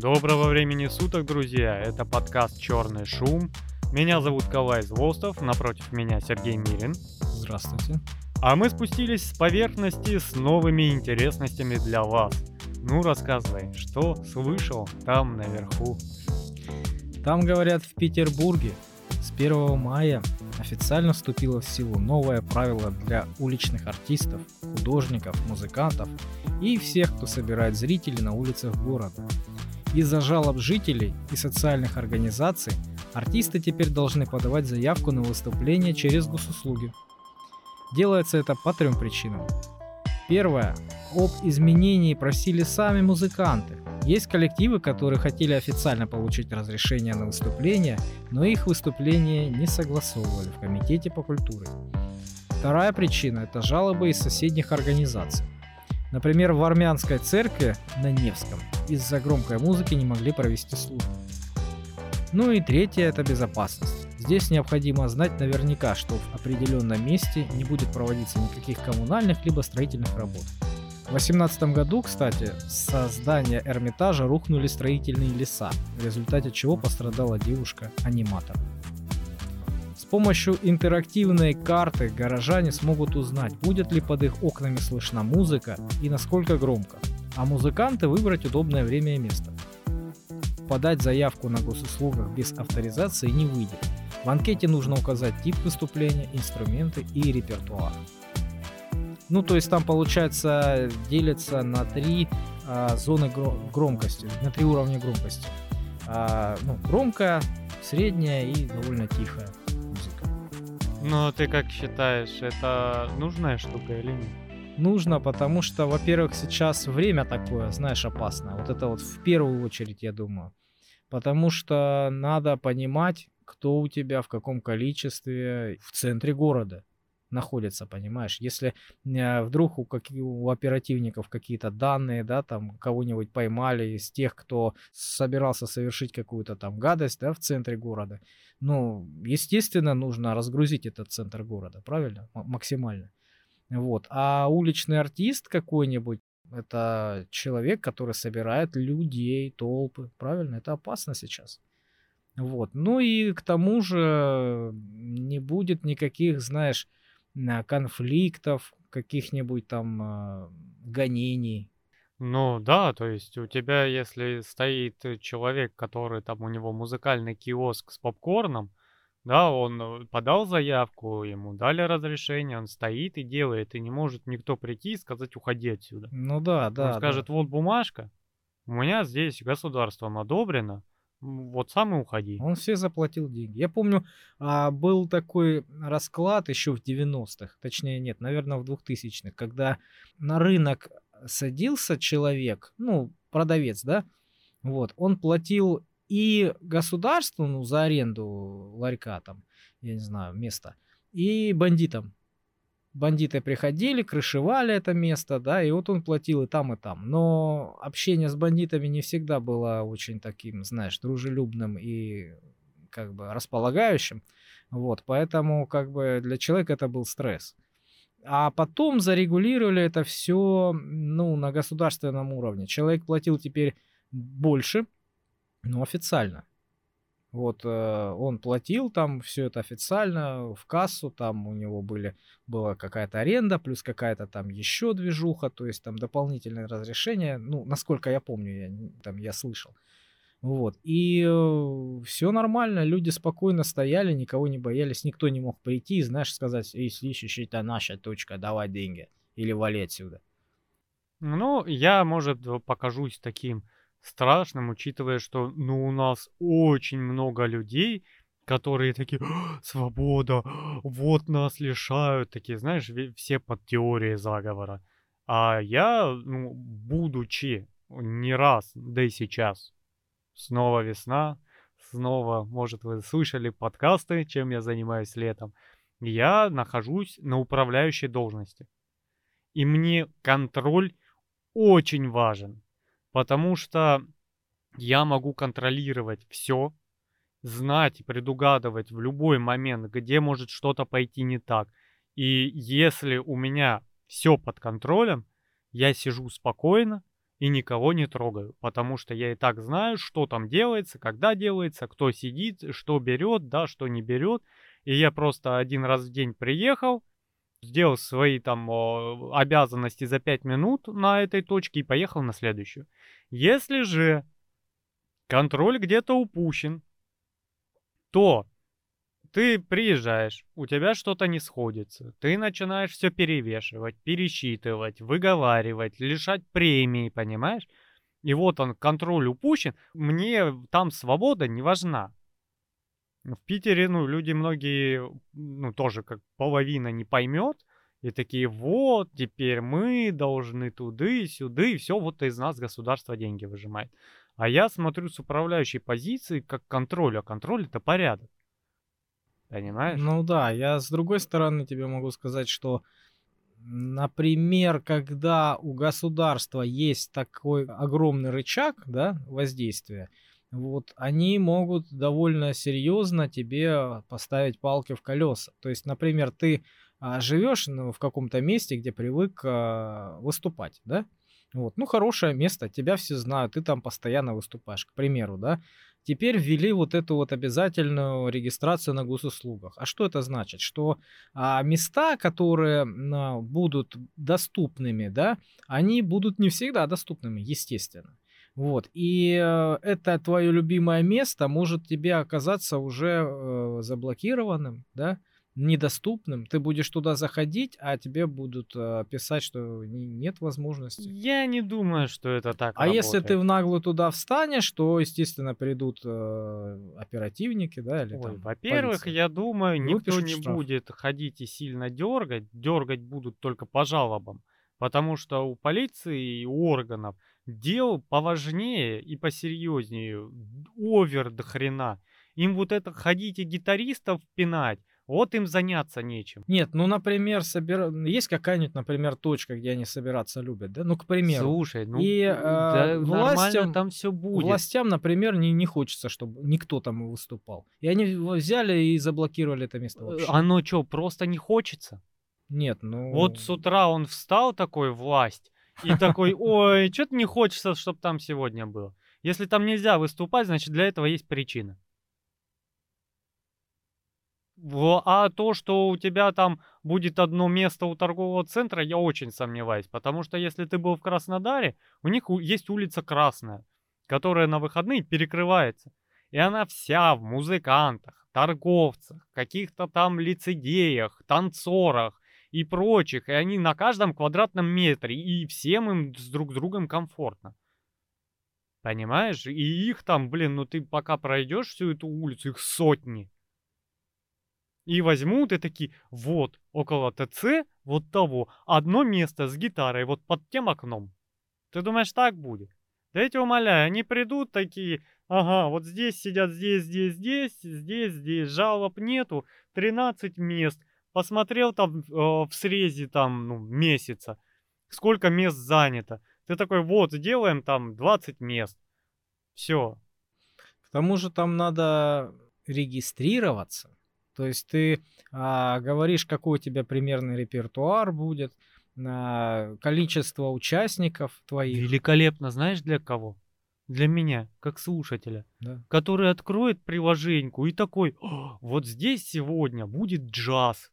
Доброго времени суток, друзья! Это подкаст «Черный шум». Меня зовут Калай Звостов, напротив меня Сергей Мирин. Здравствуйте. А мы спустились с поверхности с новыми интересностями для вас. Ну, рассказывай, что слышал там наверху? Там, говорят, в Петербурге с 1 мая официально вступило в силу новое правило для уличных артистов, художников, музыкантов и всех, кто собирает зрителей на улицах города. Из-за жалоб жителей и социальных организаций артисты теперь должны подавать заявку на выступление через госуслуги. Делается это по трем причинам. Первое. Об изменении просили сами музыканты. Есть коллективы, которые хотели официально получить разрешение на выступление, но их выступления не согласовывали в Комитете по культуре. Вторая причина – это жалобы из соседних организаций. Например, в армянской церкви на Невском из-за громкой музыки не могли провести службу. Ну и третье – это безопасность. Здесь необходимо знать наверняка, что в определенном месте не будет проводиться никаких коммунальных либо строительных работ. В 2018 году, кстати, со здания Эрмитажа рухнули строительные леса, в результате чего пострадала девушка-аниматор. Помощью интерактивной карты горожане смогут узнать, будет ли под их окнами слышна музыка и насколько громко, а музыканты выбрать удобное время и место. Подать заявку на госуслугах без авторизации не выйдет. В анкете нужно указать тип выступления, инструменты и репертуар. Ну, то есть там, получается, делится на три а, зоны гро- громкости, на три уровня громкости. А, ну, громкая, средняя и довольно тихая. Ну, ты как считаешь, это нужная штука или нет? Нужно, потому что, во-первых, сейчас время такое, знаешь, опасное. Вот это вот в первую очередь, я думаю. Потому что надо понимать, кто у тебя в каком количестве в центре города находится, понимаешь? Если э, вдруг у, каких, у оперативников какие-то данные, да, там кого-нибудь поймали из тех, кто собирался совершить какую-то там гадость, да, в центре города, ну, естественно, нужно разгрузить этот центр города, правильно? М- максимально. Вот. А уличный артист какой-нибудь, это человек, который собирает людей, толпы, правильно? Это опасно сейчас. Вот. Ну и к тому же не будет никаких, знаешь, конфликтов, каких-нибудь там э, гонений. Ну да, то есть у тебя, если стоит человек, который там у него музыкальный киоск с попкорном, да, он э, подал заявку, ему дали разрешение, он стоит и делает, и не может никто прийти и сказать уходи отсюда. Ну да, да. Он скажет, да. вот бумажка, у меня здесь государством одобрено, вот сам и уходи. Он все заплатил деньги. Я помню, а, был такой расклад еще в 90-х, точнее нет, наверное, в 2000-х, когда на рынок садился человек, ну, продавец, да, вот, он платил и государству, ну, за аренду ларька там, я не знаю, места, и бандитам бандиты приходили, крышевали это место, да, и вот он платил и там, и там. Но общение с бандитами не всегда было очень таким, знаешь, дружелюбным и как бы располагающим. Вот, поэтому как бы для человека это был стресс. А потом зарегулировали это все, ну, на государственном уровне. Человек платил теперь больше, но официально. Вот э, он платил там все это официально в кассу, там у него были была какая-то аренда, плюс какая-то там еще движуха, то есть там дополнительное разрешение, ну насколько я помню, я там я слышал. Вот и э, все нормально, люди спокойно стояли, никого не боялись, никто не мог прийти и знаешь сказать, эй, слышишь, это наша точка, давай деньги или вали отсюда. Ну я может покажусь таким страшным, учитывая, что ну, у нас очень много людей, которые такие, свобода, вот нас лишают, такие, знаешь, все под теорией заговора. А я, ну, будучи не раз, да и сейчас, снова весна, снова, может, вы слышали подкасты, чем я занимаюсь летом, я нахожусь на управляющей должности. И мне контроль очень важен. Потому что я могу контролировать все, знать предугадывать в любой момент, где может что-то пойти не так. И если у меня все под контролем, я сижу спокойно и никого не трогаю, потому что я и так знаю, что там делается, когда делается, кто сидит, что берет, да, что не берет. И я просто один раз в день приехал, сделал свои там обязанности за 5 минут на этой точке и поехал на следующую. Если же контроль где-то упущен, то ты приезжаешь, у тебя что-то не сходится, ты начинаешь все перевешивать, пересчитывать, выговаривать, лишать премии, понимаешь? И вот он, контроль упущен, мне там свобода не важна. В Питере, ну, люди многие, ну, тоже как половина не поймет, и такие, вот, теперь мы должны туды, сюды, и все, вот из нас государство деньги выжимает. А я смотрю с управляющей позиции как контроль, а контроль это порядок. Понимаешь? Ну да, я с другой стороны тебе могу сказать, что, например, когда у государства есть такой огромный рычаг, да, воздействия, вот они могут довольно серьезно тебе поставить палки в колеса. То есть, например, ты а, живешь ну, в каком-то месте, где привык а, выступать, да? Вот, ну хорошее место, тебя все знают, ты там постоянно выступаешь, к примеру, да? Теперь ввели вот эту вот обязательную регистрацию на госуслугах. А что это значит? Что а, места, которые а, будут доступными, да, они будут не всегда доступными, естественно. Вот. И э, это твое любимое место может тебе оказаться уже э, заблокированным, да, недоступным. Ты будешь туда заходить, а тебе будут э, писать, что нет возможности. Я не думаю, что это так. А работает. если ты в наглую туда встанешь, то, естественно, придут э, оперативники, да, или Ой, Во-первых, я думаю, никто не штраф. будет ходить и сильно дергать. Дергать будут только по жалобам. Потому что у полиции и у органов дел поважнее и посерьезнее, овер до хрена. Им вот это ходить и гитаристов пинать, вот им заняться нечем. Нет, ну, например, собира... есть какая-нибудь, например, точка, где они собираться любят, да? Ну, к примеру. Слушай, ну, и, э, да, властям, там все будет. Властям, например, не, не хочется, чтобы никто там выступал. И они взяли и заблокировали это место вообще. Оно что, просто не хочется? Нет, ну... Вот с утра он встал такой, власть, и такой, ой, что-то не хочется, чтобы там сегодня было. Если там нельзя выступать, значит для этого есть причина. А то, что у тебя там будет одно место у торгового центра, я очень сомневаюсь. Потому что если ты был в Краснодаре, у них есть улица Красная, которая на выходные перекрывается. И она вся в музыкантах, торговцах, каких-то там лицедеях, танцорах и прочих. И они на каждом квадратном метре. И всем им с друг с другом комфортно. Понимаешь? И их там, блин, ну ты пока пройдешь всю эту улицу, их сотни. И возьмут и такие, вот, около ТЦ, вот того, одно место с гитарой, вот под тем окном. Ты думаешь, так будет? Да я тебя умоляю, они придут такие, ага, вот здесь сидят, здесь, здесь, здесь, здесь, здесь, жалоб нету, 13 мест. Посмотрел там э, в срезе там, ну, месяца, сколько мест занято. Ты такой, вот, делаем там 20 мест. Все. К тому же там надо регистрироваться. То есть ты а, говоришь, какой у тебя примерный репертуар будет, а, количество участников твоих. Великолепно, знаешь для кого? Для меня, как слушателя, да. который откроет приложеньку и такой, вот здесь сегодня будет джаз.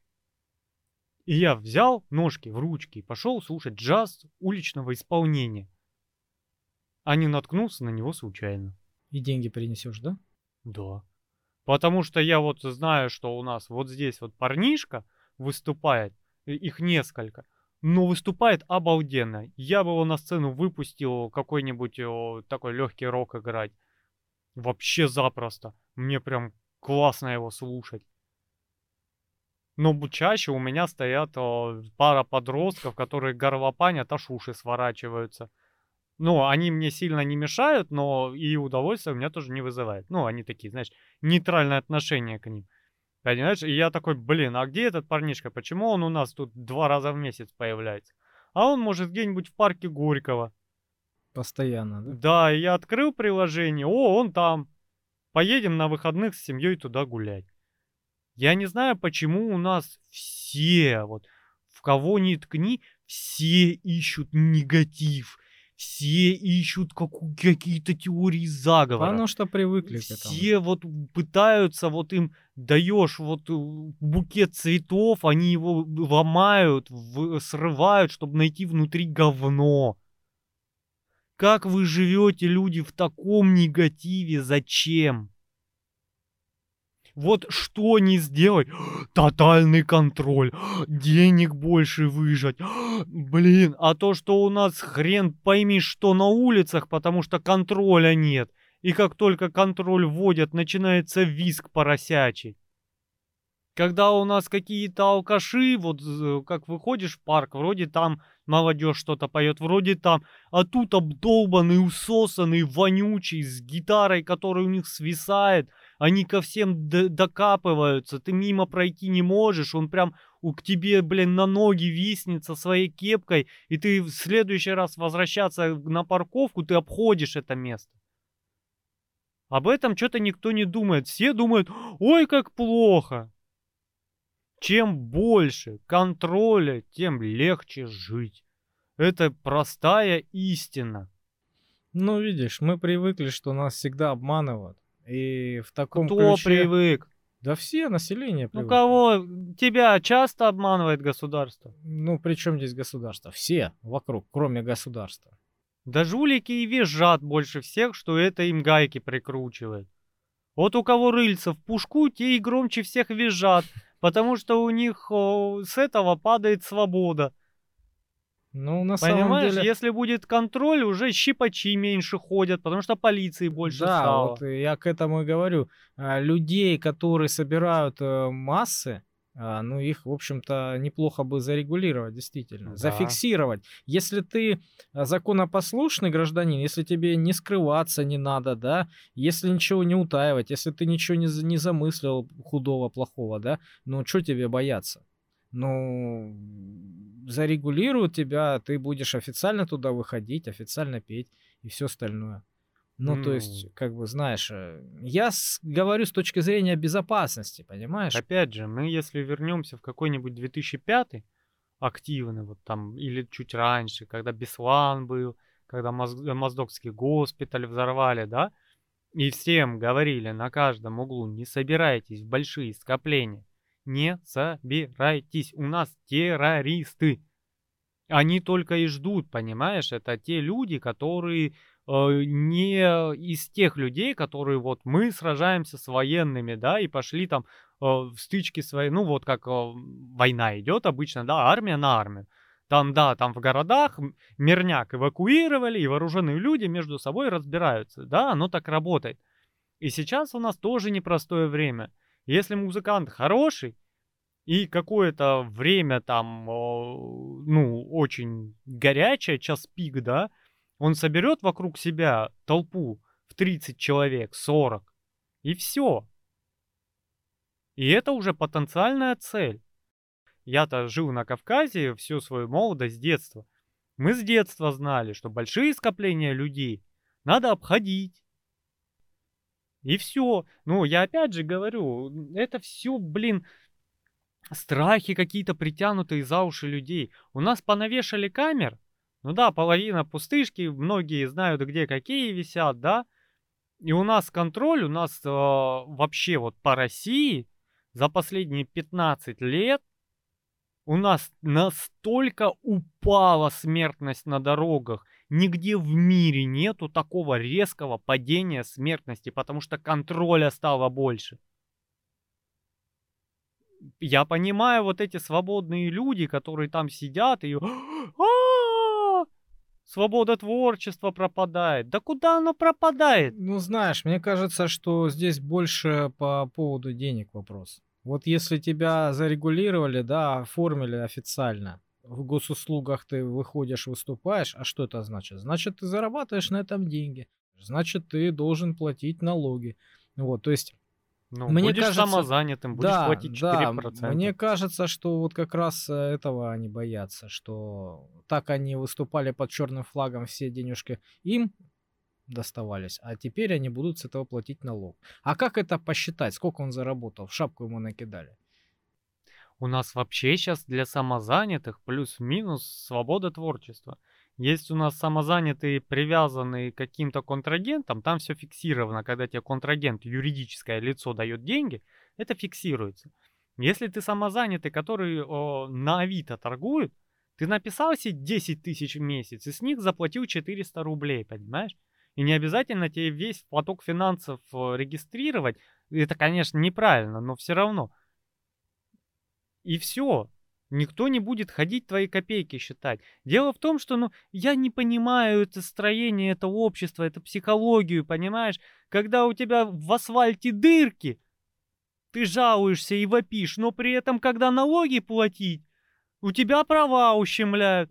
И я взял ножки в ручки и пошел слушать джаз уличного исполнения. А не наткнулся на него случайно. И деньги принесешь, да? Да. Потому что я вот знаю, что у нас вот здесь вот парнишка выступает, их несколько, но выступает обалденно. Я бы его на сцену выпустил какой-нибудь такой легкий рок играть. Вообще запросто. Мне прям классно его слушать. Но чаще у меня стоят о, пара подростков, которые горлопанят, аж уши сворачиваются. Ну, они мне сильно не мешают, но и удовольствие у меня тоже не вызывает. Ну, они такие, знаешь, нейтральное отношение к ним. Понимаешь? И я такой, блин, а где этот парнишка? Почему он у нас тут два раза в месяц появляется? А он может где-нибудь в парке Горького. Постоянно, да? Да, и я открыл приложение, о, он там. Поедем на выходных с семьей туда гулять. Я не знаю, почему у нас все, вот, в кого ни ткни, все ищут негатив все ищут какие-то теории заговора. Потому что привыкли к этому. Все вот пытаются, вот им даешь вот э, букет цветов, они его ломают, в- срывают, чтобы найти внутри говно. Как вы живете, люди, в таком негативе? Зачем? Вот что не сделать? Тотальный контроль. Денег больше выжать. Блин, а то, что у нас хрен пойми что на улицах, потому что контроля нет. И как только контроль вводят, начинается виск поросячий. Когда у нас какие-то алкаши, вот как выходишь в парк, вроде там молодежь что-то поет, вроде там, а тут обдолбанный, усосанный, вонючий, с гитарой, которая у них свисает, они ко всем докапываются, ты мимо пройти не можешь, он прям у, к тебе, блин, на ноги виснет со своей кепкой, и ты в следующий раз возвращаться на парковку, ты обходишь это место. Об этом что-то никто не думает. Все думают, ой, как плохо. Чем больше контроля, тем легче жить. Это простая истина. Ну, видишь, мы привыкли, что нас всегда обманывают. И в таком Кто ключе... привык? Да все, население Ну привыкло. кого? Тебя часто обманывает государство? Ну, при чем здесь государство? Все вокруг, кроме государства. Да жулики и визжат больше всех, что это им гайки прикручивает. Вот у кого рыльца в пушку, те и громче всех визжат, потому что у них о, с этого падает свобода. Ну, на самом Понимаешь, деле... если будет контроль, уже щипачи меньше ходят, потому что полиции больше да, стало. вот я к этому и говорю. А, Людей, которые собирают э, массы, ну, их, в общем-то, неплохо бы зарегулировать, действительно. Да. Зафиксировать. Если ты а, законопослушный гражданин, если тебе не скрываться не надо, да, если ничего не утаивать, если ты ничего не, не замыслил худого, плохого, да, ну, что тебе бояться? Ну, зарегулируют тебя, ты будешь официально туда выходить, официально петь и все остальное. Ну, то есть, как бы, знаешь, э, я с- говорю с точки зрения безопасности, понимаешь? Опять же, мы если вернемся в какой-нибудь 2005 активный, вот там, или чуть раньше, когда Беслан был, когда Моз- э, Моздокский госпиталь взорвали, да, и всем говорили на каждом углу, не собирайтесь в большие скопления, не собирайтесь, у нас террористы. Они только и ждут, понимаешь, это те люди, которые не из тех людей, которые вот мы сражаемся с военными, да, и пошли там э, в стычки свои, ну вот как э, война идет обычно, да, армия на армию. Там, да, там в городах мирняк эвакуировали, и вооруженные люди между собой разбираются, да, оно так работает. И сейчас у нас тоже непростое время. Если музыкант хороший, и какое-то время там, э, ну, очень горячее, час пик, да, он соберет вокруг себя толпу в 30 человек, 40, и все. И это уже потенциальная цель. Я-то жил на Кавказе всю свою молодость, детство. Мы с детства знали, что большие скопления людей надо обходить. И все. Ну, я опять же говорю, это все, блин, страхи какие-то притянутые за уши людей. У нас понавешали камер. Ну да, половина пустышки, многие знают, где какие висят, да. И у нас контроль, у нас э, вообще вот по России за последние 15 лет у нас настолько упала смертность на дорогах. Нигде в мире нету такого резкого падения смертности, потому что контроля стало больше. Я понимаю вот эти свободные люди, которые там сидят и «А, свобода творчества пропадает. Да куда оно пропадает? Ну, знаешь, мне кажется, что здесь больше по поводу денег вопрос. Вот если тебя зарегулировали, да, оформили официально, в госуслугах ты выходишь, выступаешь, а что это значит? Значит, ты зарабатываешь на этом деньги. Значит, ты должен платить налоги. Вот, то есть Ну, Мне будешь кажется, самозанятым, будешь да, платить 4%. да, мне кажется, что вот как раз э, этого они боятся, что так они выступали под черным флагом, все денежки им доставались, а теперь они будут с этого платить налог. А как это посчитать? Сколько он заработал? В шапку ему накидали. У нас вообще сейчас для самозанятых плюс-минус свобода творчества. Есть у нас самозанятые, привязанные к каким-то контрагентам, там все фиксировано, когда тебе контрагент, юридическое лицо дает деньги, это фиксируется. Если ты самозанятый, который о, на Авито торгует, ты написал себе 10 тысяч в месяц, и с них заплатил 400 рублей, понимаешь? И не обязательно тебе весь поток финансов регистрировать. Это, конечно, неправильно, но все равно. И все. Никто не будет ходить твои копейки считать. Дело в том, что ну, я не понимаю это строение этого общества, это психологию, понимаешь? Когда у тебя в асфальте дырки, ты жалуешься и вопишь, но при этом, когда налоги платить, у тебя права ущемляют.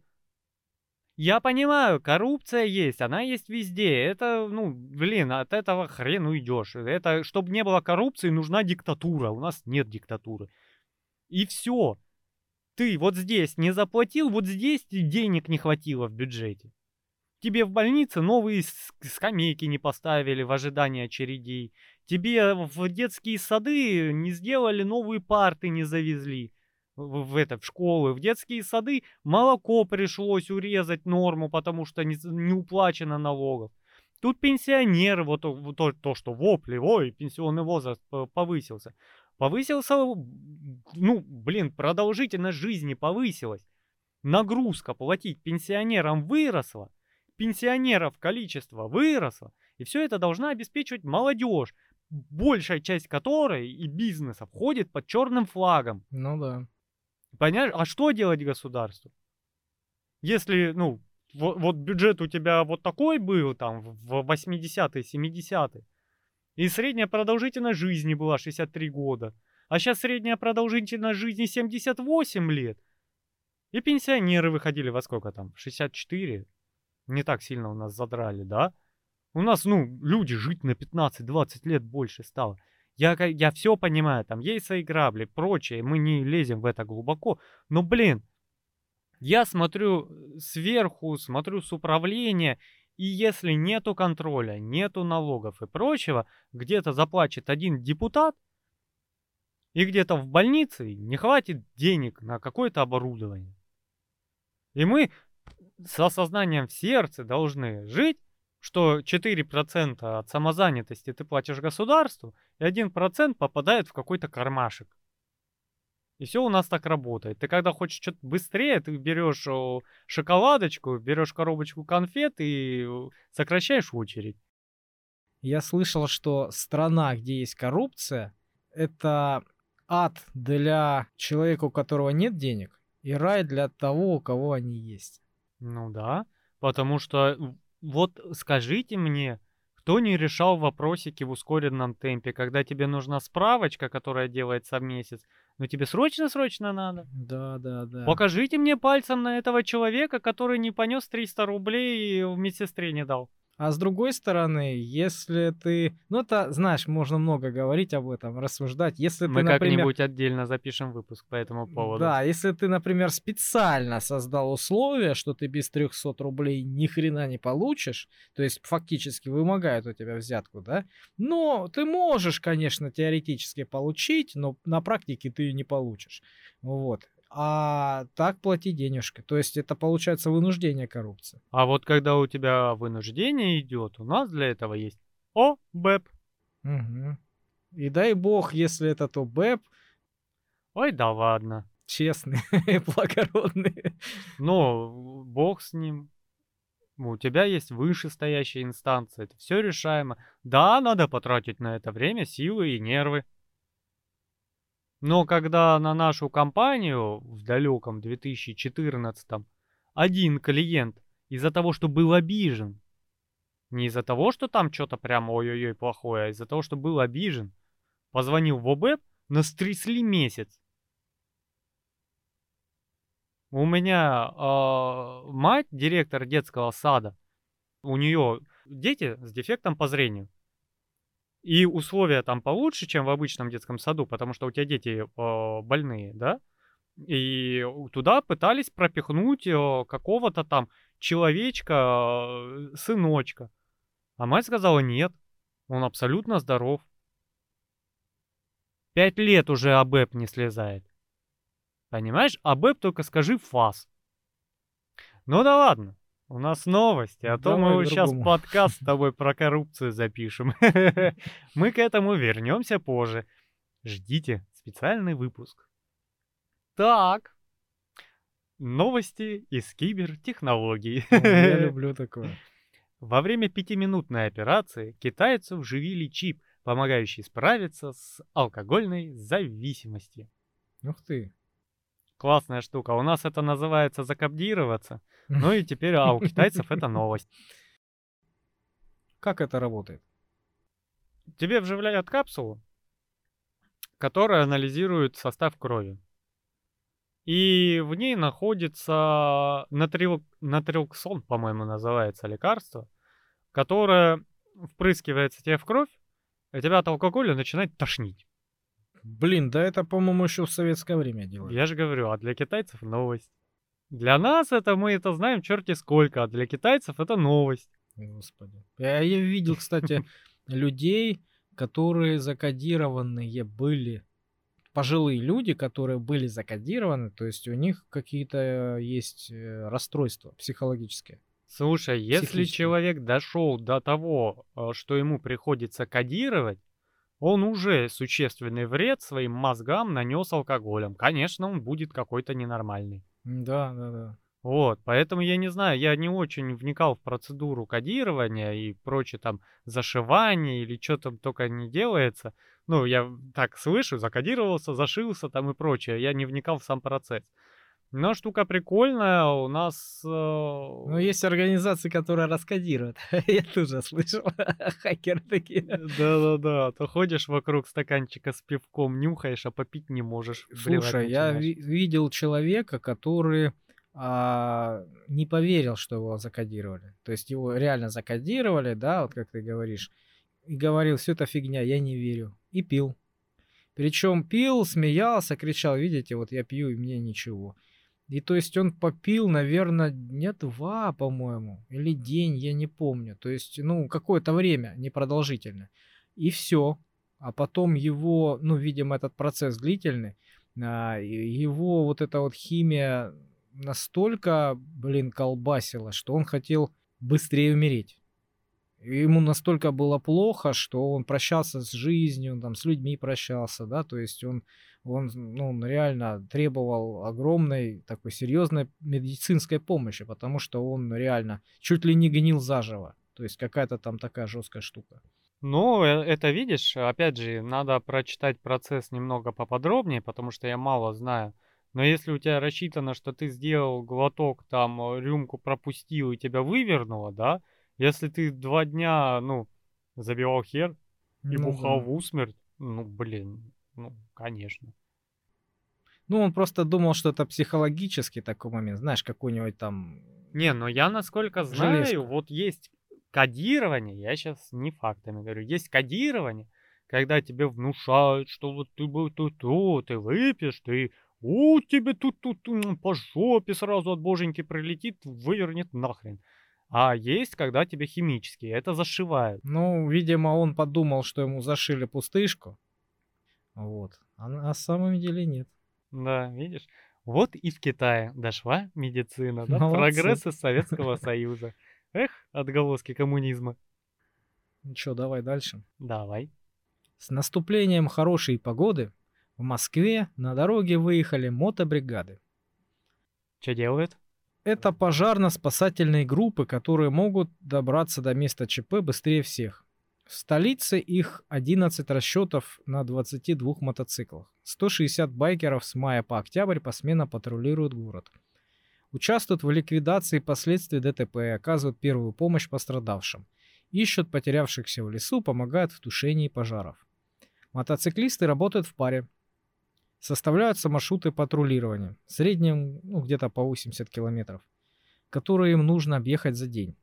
Я понимаю, коррупция есть, она есть везде. Это, ну, блин, от этого хрен уйдешь. Это, чтобы не было коррупции, нужна диктатура. У нас нет диктатуры. И все. Ты вот здесь не заплатил, вот здесь денег не хватило в бюджете. Тебе в больнице новые скамейки не поставили в ожидании очередей. Тебе в детские сады не сделали новые парты, не завезли в, это, в школы, в детские сады молоко пришлось урезать норму, потому что не, не уплачено налогов. Тут пенсионеры, вот, вот то, то, что вопли, ой, пенсионный возраст повысился. Повысился, ну, блин, продолжительность жизни повысилась. Нагрузка платить пенсионерам выросла, пенсионеров количество выросло, и все это должна обеспечивать молодежь, большая часть которой и бизнеса входит под черным флагом. Ну да. Понимаешь? А что делать государству? Если, ну, вот, вот бюджет у тебя вот такой был там в 80-е, 70-е, и средняя продолжительность жизни была 63 года. А сейчас средняя продолжительность жизни 78 лет. И пенсионеры выходили во сколько там? 64? Не так сильно у нас задрали, да? У нас, ну, люди жить на 15-20 лет больше стало. Я, я все понимаю, там есть свои грабли, прочее, мы не лезем в это глубоко. Но, блин, я смотрю э, сверху, смотрю с управления, и если нету контроля, нету налогов и прочего, где-то заплачет один депутат, и где-то в больнице не хватит денег на какое-то оборудование. И мы с осознанием в сердце должны жить, что 4% от самозанятости ты платишь государству, и 1% попадает в какой-то кармашек. И все у нас так работает. Ты когда хочешь что-то быстрее, ты берешь шоколадочку, берешь коробочку конфет и сокращаешь очередь. Я слышал, что страна, где есть коррупция, это ад для человека, у которого нет денег, и рай для того, у кого они есть. Ну да, потому что вот скажите мне, кто не решал вопросики в ускоренном темпе, когда тебе нужна справочка, которая делается в месяц, но тебе срочно-срочно надо? Да, да, да. Покажите мне пальцем на этого человека, который не понес 300 рублей и в медсестре не дал. А с другой стороны, если ты... Ну, это, знаешь, можно много говорить об этом, рассуждать. Если Мы ты, например... как-нибудь отдельно запишем выпуск по этому поводу. Да, если ты, например, специально создал условия, что ты без 300 рублей ни хрена не получишь, то есть фактически вымогают у тебя взятку, да, но ты можешь, конечно, теоретически получить, но на практике ты ее не получишь. Вот а так плати денежки. То есть это получается вынуждение коррупции. А вот когда у тебя вынуждение идет, у нас для этого есть ОБЭП. Угу. И дай бог, если этот ОБЭП... Ой, да ладно. Честный, благородный. Ну, бог с ним. У тебя есть вышестоящая инстанция, это все решаемо. Да, надо потратить на это время, силы и нервы. Но когда на нашу компанию в далеком 2014 один клиент из-за того, что был обижен, не из-за того, что там что-то прям ой-ой-ой плохое, а из-за того, что был обижен, позвонил в ОБЭП, нас трясли месяц. У меня э, мать, директор детского сада, у нее дети с дефектом по зрению. И условия там получше, чем в обычном детском саду, потому что у тебя дети э, больные, да? И туда пытались пропихнуть э, какого-то там человечка, э, сыночка. А мать сказала, нет, он абсолютно здоров. Пять лет уже АБЭП не слезает. Понимаешь, АБЭП только скажи ФАС. Ну да ладно. У нас новости, а то Давай мы сейчас подкаст с тобой про коррупцию запишем. Мы к этому вернемся позже. Ждите специальный выпуск. Так. Новости из кибертехнологий. О, Я люблю такое. Во время пятиминутной операции китайцу вживили чип, помогающий справиться с алкогольной зависимостью. Ух ты. Классная штука. У нас это называется закодироваться. Ну и теперь, а у китайцев это новость. Как это работает? Тебе вживляют капсулу, которая анализирует состав крови. И в ней находится натрил... натрилксон, по-моему, называется лекарство, которое впрыскивается тебе в кровь, и тебя от алкоголя начинает тошнить. Блин, да это, по-моему, еще в советское время делали. Я же говорю, а для китайцев новость. Для нас это мы это знаем черти сколько, а для китайцев это новость. Господи. Я, я видел, кстати, людей, которые закодированные были. Пожилые люди, которые были закодированы, то есть у них какие-то есть э, расстройства психологические. Слушай, если человек дошел до того, э, что ему приходится кодировать, он уже существенный вред своим мозгам нанес алкоголем. Конечно, он будет какой-то ненормальный. Да, да, да. Вот, поэтому я не знаю, я не очень вникал в процедуру кодирования и прочее там зашивание или что там только не делается. Ну, я так слышу, закодировался, зашился там и прочее. Я не вникал в сам процесс. Но штука прикольная, у нас... э, Ну, есть организации, которые раскодируют. Я тоже слышал. Хакеры такие. Да-да-да, то ходишь вокруг стаканчика с пивком, нюхаешь, а попить не можешь. Слушай, я ви- видел человека, который а, не поверил, что его закодировали. То есть его реально закодировали, да, вот как ты говоришь, и говорил, все это фигня, я не верю. И пил. Причем пил, смеялся, кричал, видите, вот я пью, и мне ничего. И то есть он попил, наверное, дня два, по-моему, или день, я не помню. То есть, ну, какое-то время, непродолжительное. И все. А потом его, ну, видимо, этот процесс длительный, а, его вот эта вот химия настолько, блин, колбасила, что он хотел быстрее умереть. И Ему настолько было плохо, что он прощался с жизнью, там, с людьми прощался, да, то есть он, он, ну, он реально требовал огромной такой серьезной медицинской помощи, потому что он реально чуть ли не гнил заживо. То есть какая-то там такая жесткая штука. Ну, э, это видишь, опять же, надо прочитать процесс немного поподробнее, потому что я мало знаю. Но если у тебя рассчитано, что ты сделал глоток, там, э, рюмку пропустил и тебя вывернуло, да? Если ты два дня, ну, забивал хер и Ну бухал да. в усмерть, ну, блин, ну, конечно. Ну, он просто думал, что это психологический такой момент, знаешь, какой-нибудь там... Не, но я насколько знаю, Железка. вот есть кодирование, я сейчас не фактами говорю, есть кодирование, когда тебе внушают, что вот ты был тут-то, ты выпьешь, ты у тебе тут-тут м, по жопе сразу от боженьки прилетит, вывернет нахрен. А есть, когда тебе химические, это зашивают. Ну, видимо, он подумал, что ему зашили пустышку. Вот. А на а самом деле нет. Да, видишь? Вот и в Китае дошла медицина, да? Молодцы. Прогресс из Советского Союза. Эх, отголоски коммунизма. Ну что, давай дальше. Давай. С наступлением хорошей погоды в Москве на дороге выехали мотобригады. Что делают? Это пожарно-спасательные группы, которые могут добраться до места ЧП быстрее всех. В столице их 11 расчетов на 22 мотоциклах. 160 байкеров с мая по октябрь посменно патрулируют город. Участвуют в ликвидации последствий ДТП и оказывают первую помощь пострадавшим. Ищут потерявшихся в лесу, помогают в тушении пожаров. Мотоциклисты работают в паре. Составляются маршруты патрулирования, в среднем ну, где-то по 80 километров, которые им нужно объехать за день.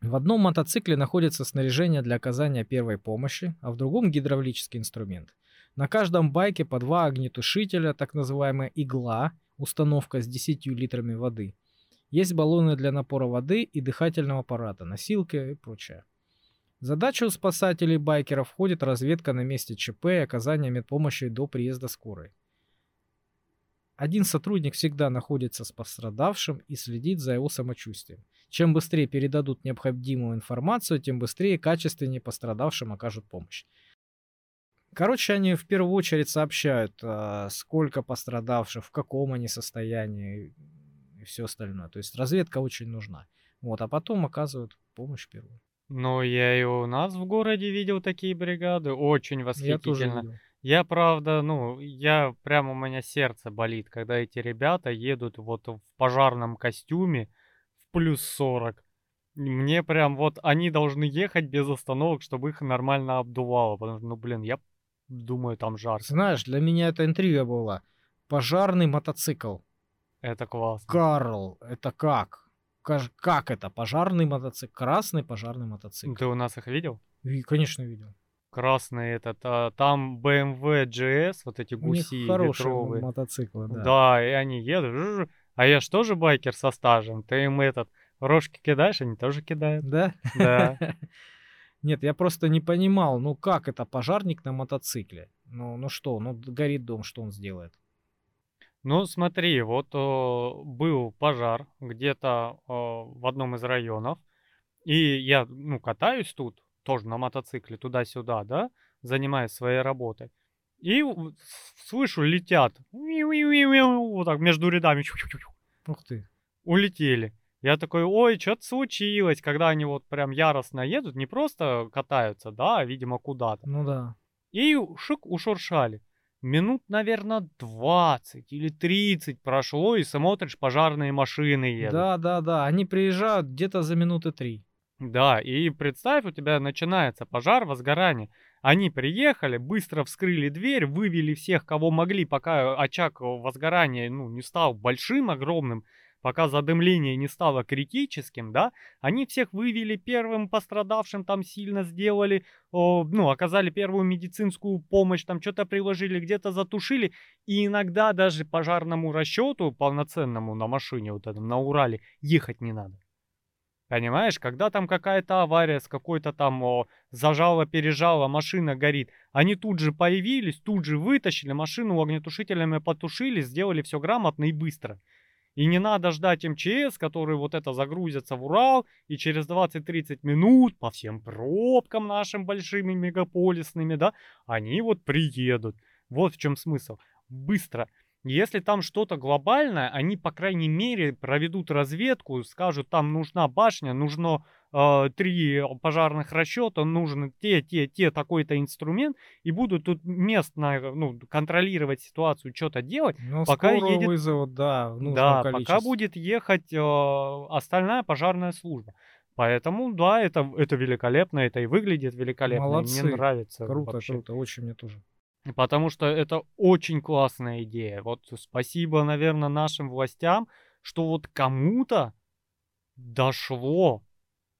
В одном мотоцикле находится снаряжение для оказания первой помощи, а в другом гидравлический инструмент. На каждом байке по два огнетушителя, так называемая игла, установка с 10 литрами воды. Есть баллоны для напора воды и дыхательного аппарата, носилки и прочее. Задачу спасателей байкеров входит разведка на месте ЧП и оказание медпомощи до приезда скорой. Один сотрудник всегда находится с пострадавшим и следит за его самочувствием. Чем быстрее передадут необходимую информацию, тем быстрее и качественнее пострадавшим окажут помощь. Короче, они в первую очередь сообщают, а, сколько пострадавших, в каком они состоянии и все остальное. То есть разведка очень нужна. Вот, а потом оказывают помощь первую. Ну, я и у нас в городе видел такие бригады, очень Я тоже восхитительно. видел. Я, правда, ну, я прямо у меня сердце болит, когда эти ребята едут вот в пожарном костюме в плюс 40. И Мне прям вот они должны ехать без остановок, чтобы их нормально обдувало, потому что, ну, блин, я думаю, там жарко. Знаешь, для меня это интрига была. Пожарный мотоцикл. Это классно. Карл, это как? Как это? Пожарный мотоцикл? Красный пожарный мотоцикл. Ты у нас их видел? И, конечно, видел. Красный этот, а, там BMW GS, вот эти У них гуси хорошие ветровые. мотоциклы, да. Да, и они едут. А я ж тоже байкер со стажем. Ты им этот рожки кидаешь, они тоже кидают. Да? Да. Нет, я просто не понимал, ну как это пожарник на мотоцикле? Ну, ну что, ну горит дом, что он сделает? Ну, смотри, вот о, был пожар где-то о, в одном из районов, и я, ну, катаюсь тут, тоже на мотоцикле, туда-сюда, да, занимаюсь своей работой, и слышу, летят, вот так, между рядами. Ух ты. улетели. Я такой, ой, что-то случилось, когда они вот прям яростно едут, не просто катаются, да, а, видимо, куда-то. Ну да. И шик ушуршали. Минут, наверное, 20 или 30 прошло, и смотришь, пожарные машины едут. Да, да, да. Они приезжают где-то за минуты три. Да, и представь, у тебя начинается пожар, возгорание. Они приехали, быстро вскрыли дверь, вывели всех, кого могли, пока очаг возгорания ну, не стал большим, огромным, пока задымление не стало критическим, да, они всех вывели первым пострадавшим, там сильно сделали, о, ну, оказали первую медицинскую помощь, там что-то приложили, где-то затушили, и иногда даже пожарному расчету полноценному на машине, вот этом, на Урале, ехать не надо. Понимаешь, когда там какая-то авария с какой-то там зажала, пережала, машина горит, они тут же появились, тут же вытащили машину огнетушителями потушили, сделали все грамотно и быстро. И не надо ждать МЧС, которые вот это загрузятся в Урал, и через 20-30 минут по всем пробкам нашим большим и мегаполисными, да, они вот приедут. Вот в чем смысл. Быстро. Если там что-то глобальное, они, по крайней мере, проведут разведку, скажут, там нужна башня, нужно э, три пожарных расчета, нужны те, те, те, такой-то инструмент, и будут тут местно ну, контролировать ситуацию, что-то делать, Ну, Пока едет- вызовут, да, да, пока будет ехать э, остальная пожарная служба. Поэтому, да, это, это великолепно, это и выглядит великолепно. Молодцы. Мне нравится Круто, вообще. круто, очень мне тоже. Потому что это очень классная идея. Вот спасибо, наверное, нашим властям, что вот кому-то дошло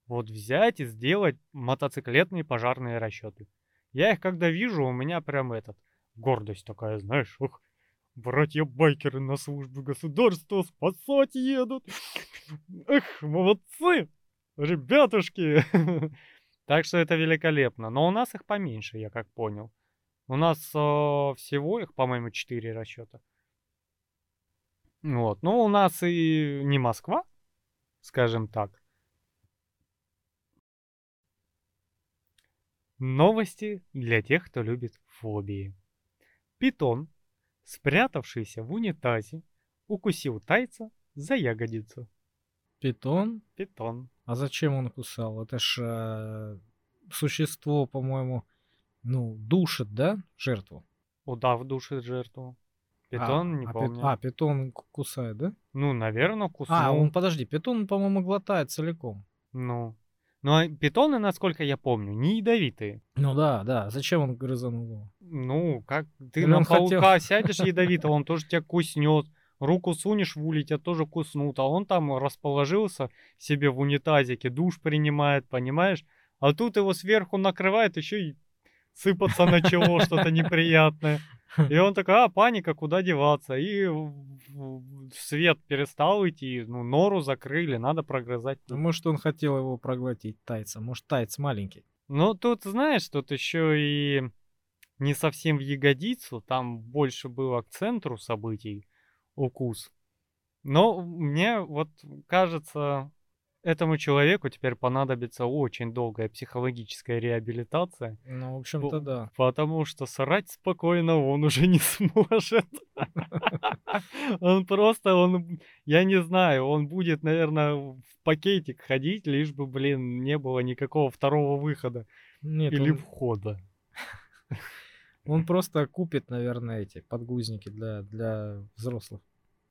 вот взять и сделать мотоциклетные пожарные расчеты. Я их когда вижу, у меня прям этот, гордость такая, знаешь, ух, братья-байкеры на службу государства спасать едут. Эх, молодцы, ребятушки. Так что это великолепно. Но у нас их поменьше, я как понял. У нас э, всего их, по-моему, 4 расчета. Вот. Ну, у нас и не Москва, скажем так. Новости для тех, кто любит фобии. Питон, спрятавшийся в унитазе, укусил тайца за ягодицу. Питон? Питон. А зачем он кусал? Это ж э, существо, по-моему, ну, душит, да, жертву? Удав душит жертву. Питон, а, не а, помню. а, питон ку- кусает, да? Ну, наверное, куснул. А, он, подожди, питон, по-моему, глотает целиком. Ну. Ну, а питоны, насколько я помню, не ядовитые. Ну да, да. Зачем он грызанул его? Ну, как ты Или на он хотел- паука сядешь ядовитого, он тоже тебя куснет. Руку сунешь в улей, тебя тоже куснут. А он там расположился себе в унитазике, душ принимает, понимаешь? А тут его сверху накрывает, еще и сыпаться начало что-то неприятное. И он такой, а, паника, куда деваться? И свет перестал идти, ну, нору закрыли, надо прогрызать. Ну, может, он хотел его проглотить, тайца. Может, тайц маленький. Ну, тут, знаешь, тут еще и не совсем в ягодицу, там больше был к центру событий. укус. Но мне вот кажется, этому человеку теперь понадобится очень долгая психологическая реабилитация. Ну, в общем-то, да. Потому что срать спокойно он уже не сможет. Он просто, он, я не знаю, он будет, наверное, в пакетик ходить, лишь бы, блин, не было никакого второго выхода Нет, или он, входа. он просто купит, наверное, эти подгузники для, для взрослых.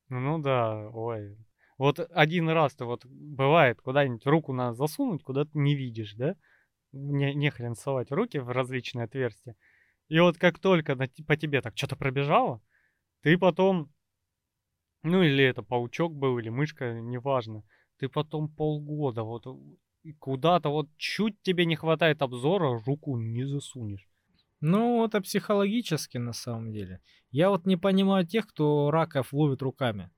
Ну да, ой. Вот один раз ты вот бывает куда-нибудь руку надо засунуть, куда ты не видишь, да? Не, не хрен совать руки в различные отверстия. И вот как только на, по тебе так что-то пробежало, ты потом, ну или это паучок был, или мышка, неважно, ты потом полгода вот куда-то вот чуть тебе не хватает обзора, руку не засунешь. Ну, это психологически на самом деле. Я вот не понимаю тех, кто раков ловит руками.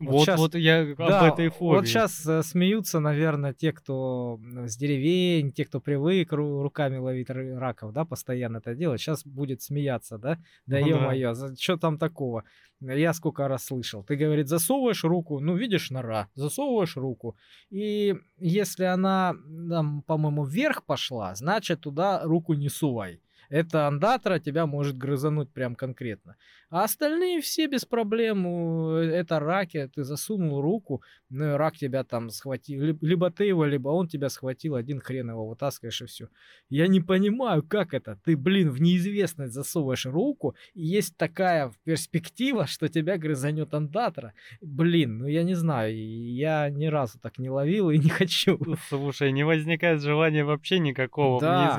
Вот, щас- вот я об Да, этой фобии. вот сейчас смеются, наверное, те, кто с деревень, те, кто привык ру- руками ловить раков, да, постоянно это делать. Сейчас будет смеяться, да? Да Ну да. ё-моё, что там такого? Я сколько раз слышал. Ты, говорит, засовываешь руку, ну, видишь нора, засовываешь руку. И если она, там, по-моему, вверх пошла, значит, туда руку не сувай. Это андатра тебя может грызануть прям конкретно. А остальные все без проблем. у, Это раки, ты засунул руку, ну и рак тебя там схватил. Либо, ты его, либо он тебя схватил, один хрен его вытаскиваешь и все. Я не понимаю, как это. Ты, блин, в неизвестность засовываешь руку, и есть такая перспектива, что тебя грызанет андатра. Блин, ну я не знаю, я ни разу так не ловил и не хочу. Слушай, не возникает желания вообще никакого Да. в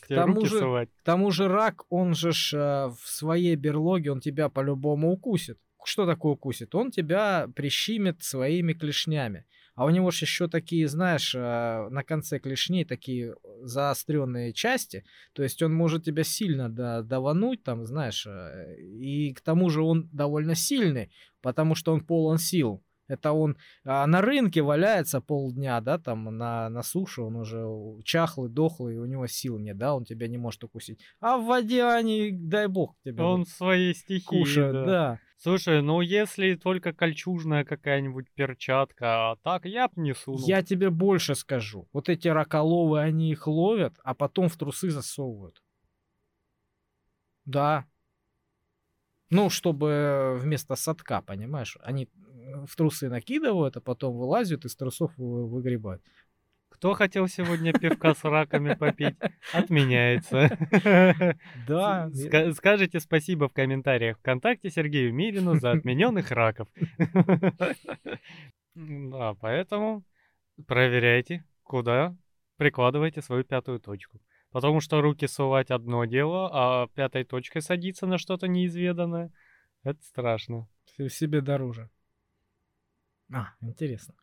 К тому руки же- совать. К тому же рак, он же ж э, в своей берлоге, он тебя по-любому укусит. Что такое укусит? Он тебя прищимит своими клешнями. А у него же еще такие, знаешь, э, на конце клешней такие заостренные части. То есть он может тебя сильно да, давануть, там, знаешь. э, И к тому же он довольно сильный, потому что он полон сил. Это он а, на рынке валяется полдня, да, там на, на суше, он уже чахлый, дохлый, у него сил нет, да, он тебя не может укусить. А в воде они, дай бог, тебя Он своей стихии, кушают, да. да. Слушай, ну если только кольчужная какая-нибудь перчатка, а так я б не сунул. Я тебе больше скажу. Вот эти раколовы, они их ловят, а потом в трусы засовывают. Да. Ну, чтобы вместо садка, понимаешь? Они э, в трусы накидывают, а потом вылазят из трусов вы- выгребают. Кто хотел сегодня пивка с раками попить, отменяется. Да, ска- Скажите спасибо в комментариях ВКонтакте Сергею Мирину за отмененных раков. Да, поэтому проверяйте, куда прикладываете свою пятую точку. Потому что руки сувать одно дело, а пятой точкой садиться на что-то неизведанное — это страшно. Себе дороже. А, интересно.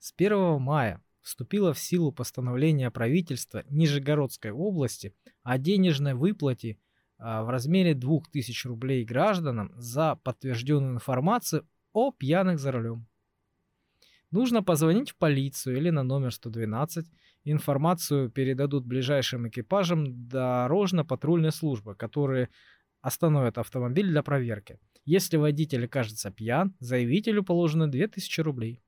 С 1 мая вступило в силу постановление правительства Нижегородской области о денежной выплате а, в размере 2000 рублей гражданам за подтвержденную информацию о пьяных за рулем. Нужно позвонить в полицию или на номер 112. Информацию передадут ближайшим экипажам дорожно-патрульной службы, которые остановят автомобиль для проверки. Если водитель окажется пьян, заявителю положено 2000 рублей.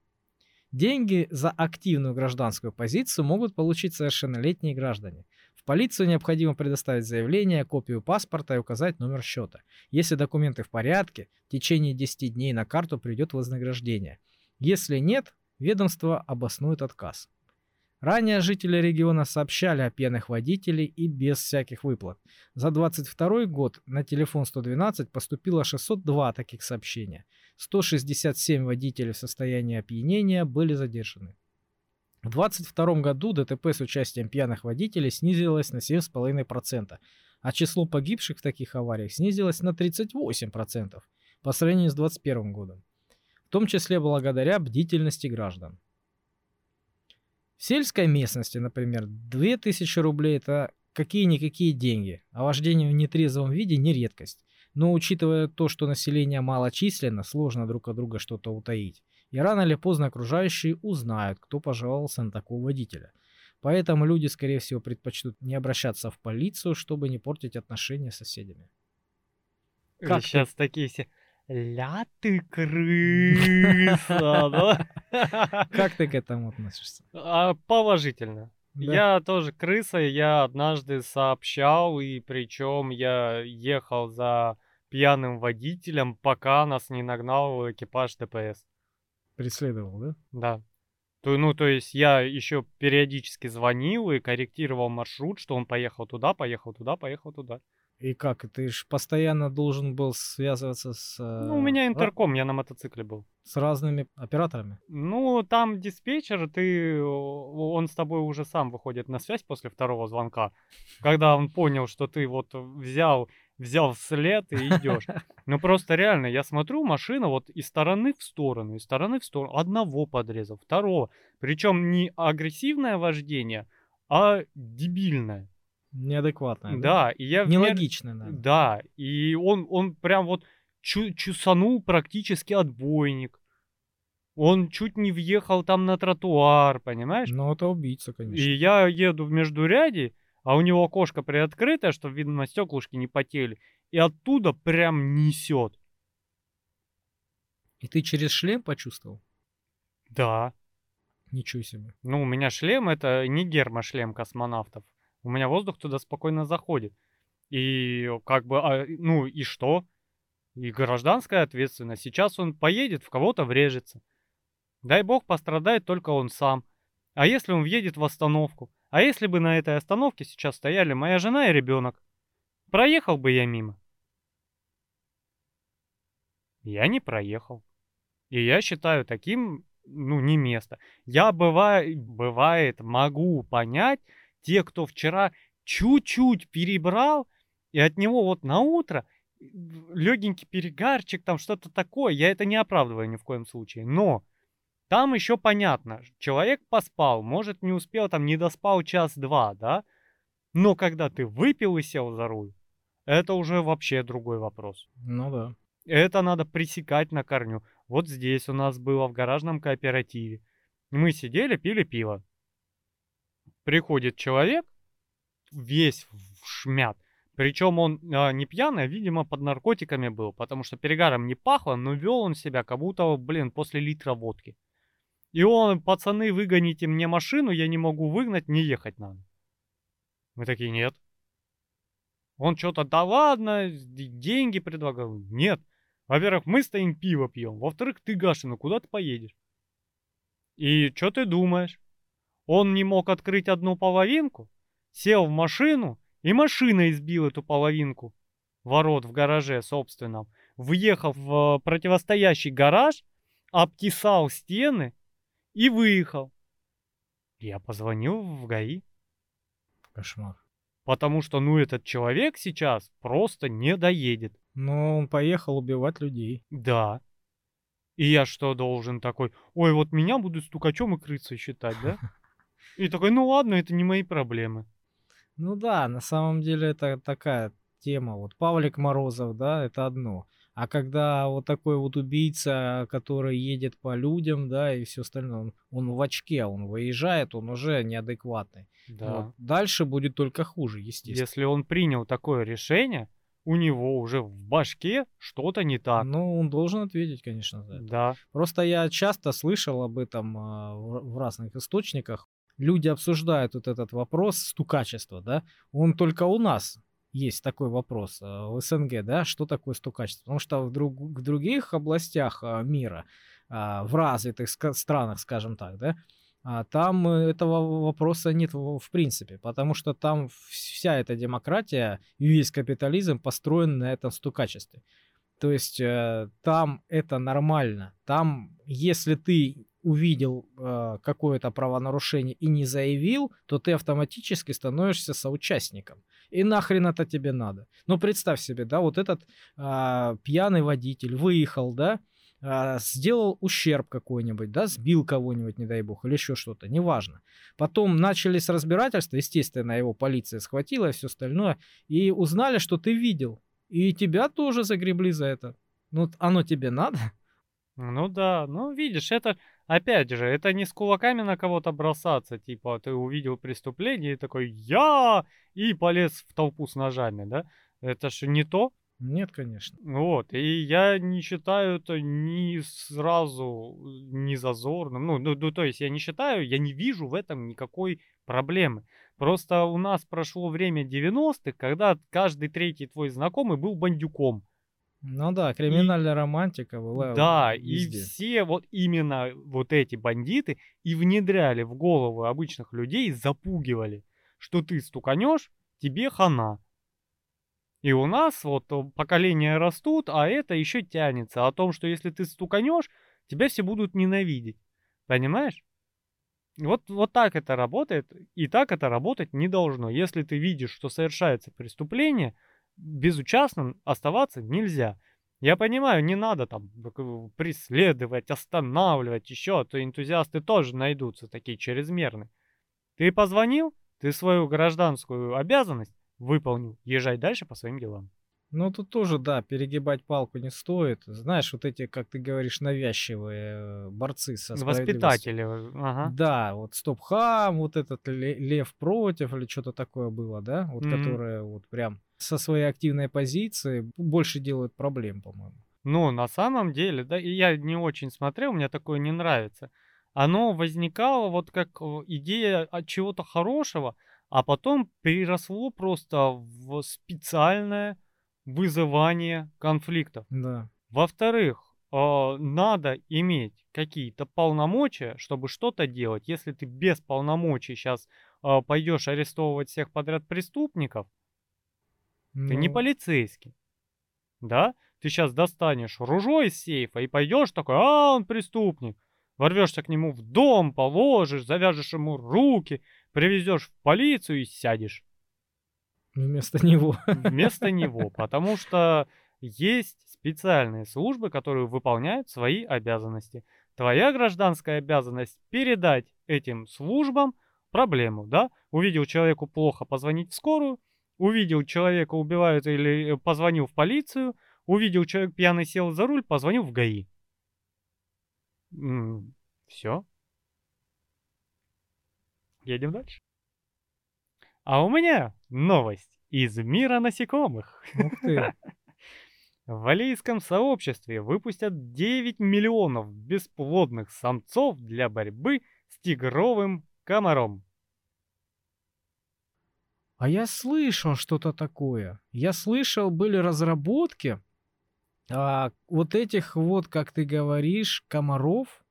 Деньги за активную гражданскую позицию могут получить совершеннолетние граждане. В полицию необходимо предоставить заявление, копию паспорта и указать номер счета. Если документы в порядке, в течение 10 дней на карту придет вознаграждение. Если нет, ведомство обоснует отказ. Ранее жители региона сообщали о пьяных водителей и без всяких выплат. За 22 год на телефон 112 поступило 602 таких сообщения. 167 водителей в состоянии опьянения были задержаны. В 2022 году ДТП с участием пьяных водителей снизилось на 7,5%, а число погибших в таких авариях снизилось на 38% по сравнению с 2021 годом, в том числе благодаря бдительности граждан. В сельской местности, например, 2000 рублей это какие-никакие деньги, а вождение в нетрезвом виде не редкость. Но учитывая то, что население малочисленно, сложно друг от друга что-то утаить. И рано или поздно окружающие узнают, кто пожаловался на такого водителя. Поэтому люди, скорее всего, предпочтут не обращаться в полицию, чтобы не портить отношения с соседями. Как ты- Сейчас такие все... ля ты крыса, да? Как ты к этому относишься? А, Положительно. Да. Я тоже крыса, я однажды сообщал, и причем я ехал за пьяным водителем, пока нас не нагнал экипаж ДПС. Преследовал, да? Да. То, ну, то есть я еще периодически звонил и корректировал маршрут, что он поехал туда, поехал туда, поехал туда. И как? Ты ж постоянно должен был связываться с... Ну, у меня э, ра- интерком, я на мотоцикле был. С разными операторами. Ну, там диспетчер, ты, он с тобой уже сам выходит на связь после второго звонка, когда он понял, что ты вот взял, взял след и идешь. Ну, просто реально, я смотрю, машина вот из стороны в сторону, из стороны в сторону, одного подрезал, второго. Причем не агрессивное вождение, а дебильное. Неадекватная, да? Да, и я... Нелогичная, наверное. Да, и он, он прям вот чу- чусанул практически отбойник. Он чуть не въехал там на тротуар, понимаешь? Ну, это убийца, конечно. И я еду в междуряде, а у него окошко приоткрытое, чтобы, видно, стеклышки не потели. И оттуда прям несет. И ты через шлем почувствовал? Да. Ничего себе. Ну, у меня шлем это не гермошлем космонавтов. У меня воздух туда спокойно заходит. И как бы, а, ну и что? И гражданская ответственность. Сейчас он поедет, в кого-то врежется. Дай бог пострадает только он сам. А если он въедет в остановку? А если бы на этой остановке сейчас стояли моя жена и ребенок? Проехал бы я мимо? Я не проехал. И я считаю таким, ну, не место. Я бывает, бывает, могу понять те, кто вчера чуть-чуть перебрал, и от него вот на утро легенький перегарчик, там что-то такое. Я это не оправдываю ни в коем случае. Но там еще понятно, человек поспал, может не успел, там не доспал час-два, да? Но когда ты выпил и сел за руль, это уже вообще другой вопрос. Ну да. Это надо пресекать на корню. Вот здесь у нас было в гаражном кооперативе. Мы сидели, пили пиво. Приходит человек, весь в шмят. Причем он а, не пьяный, а, видимо, под наркотиками был, потому что перегаром не пахло, но вел он себя, как будто, блин, после литра водки. И он, пацаны, выгоните мне машину, я не могу выгнать, не ехать надо. Мы такие, нет. Он что-то, да ладно, деньги предлагал. Нет. Во-первых, мы стоим пиво пьем. Во-вторых, ты, Гашина, куда ты поедешь? И что ты думаешь? Он не мог открыть одну половинку, сел в машину, и машина избила эту половинку ворот в гараже собственном, въехал в э, противостоящий гараж, обтесал стены и выехал. Я позвонил в ГАИ, Кошмар. потому что, ну, этот человек сейчас просто не доедет. Но он поехал убивать людей. Да. И я что должен такой, ой, вот меня будут стукачом и крысой считать, да? И такой, ну ладно, это не мои проблемы. Ну да, на самом деле это такая тема. Вот Павлик Морозов, да, это одно. А когда вот такой вот убийца, который едет по людям, да, и все остальное, он, он в очке, он выезжает, он уже неадекватный. Да. Вот. Дальше будет только хуже, естественно. Если он принял такое решение, у него уже в башке что-то не так. Ну, он должен ответить, конечно, за это. Да. Просто я часто слышал об этом а, в в разных источниках. Люди обсуждают вот этот вопрос стукачества, да. Он только у нас есть такой вопрос а, в СНГ, да, что такое стукачество. Потому что в, друг- в других областях а, мира, а, в развитых странах, скажем так, да, там этого вопроса нет в, в принципе, потому что там вся эта демократия и весь капитализм построен на этом стукачестве. То есть э, там это нормально. Там, если ты увидел э, какое-то правонарушение и не заявил, то ты автоматически становишься соучастником. И нахрен это тебе надо? Ну, представь себе, да, вот этот а, пьяный водитель выехал, да, а, сделал ущерб какой-нибудь, да, сбил кого-нибудь, не дай бог, или еще что-то, неважно. Потом начались разбирательства, естественно, его полиция схватила и все остальное, и узнали, что ты видел. И тебя тоже загребли за это. Ну, оно тебе надо? Ну да, ну видишь, это, опять же, это не с кулаками на кого-то бросаться, типа, ты увидел преступление и такой «Я!» и полез в толпу с ножами, да? Это же не то. Нет, конечно. Вот, и я не считаю это ни сразу не зазорным. Ну, ну, ну, то есть я не считаю, я не вижу в этом никакой проблемы. Просто у нас прошло время 90-х, когда каждый третий твой знакомый был бандюком. Ну да, криминальная романтика была Да, и везде. все вот именно вот эти бандиты и внедряли в голову обычных людей, запугивали, что ты стуканешь, тебе хана. И у нас вот э, поколения растут, а это еще тянется о том, что если ты стуканешь, тебя все будут ненавидеть. Понимаешь? Вот, вот так это работает, и так это работать не должно. Если ты видишь, что совершается преступление, безучастным оставаться нельзя. Я понимаю, не надо там преследовать, останавливать еще, а то энтузиасты тоже найдутся такие чрезмерные. Ты позвонил, ты свою гражданскую обязанность выполнил, езжай дальше по своим делам. Ну, тут тоже, да, перегибать палку не стоит. Знаешь, вот эти, как ты говоришь, навязчивые э, борцы со Воспитатели, ага. Да, вот стоп-хам, вот этот лев против или что-то такое было, да? Вот mm-hmm. которые вот прям со своей активной позиции больше делают проблем, по-моему. Ну, на самом деле, да, и я не очень смотрел, мне такое не нравится. Оно возникало вот как идея от чего-то хорошего, а потом переросло просто в специальное вызывание конфликтов. Да. Во-вторых, э, надо иметь какие-то полномочия, чтобы что-то делать. Если ты без полномочий сейчас э, пойдешь арестовывать всех подряд преступников, ну... ты не ну. полицейский. Да? Ты сейчас достанешь ружье из сейфа и пойдешь такой, а, он преступник. Ворвешься к нему в дом, положишь, завяжешь ему руки, привезешь в полицию и сядешь. Вместо него. Вместо него, потому что есть специальные службы, которые выполняют свои обязанности. Твоя гражданская обязанность передать этим службам проблему, да? Увидел человеку плохо, позвонить в скорую, увидел человека убивают или позвонил в полицию, увидел человек пьяный сел за руль, позвонил в ГАИ. Все. Едем дальше. А у меня новость из мира насекомых. Ух ты. В валийском сообществе выпустят 9 миллионов бесплодных самцов для борьбы с тигровым комаром. А я слышал что-то такое. Я слышал, были разработки а, вот этих вот, как ты говоришь, комаров,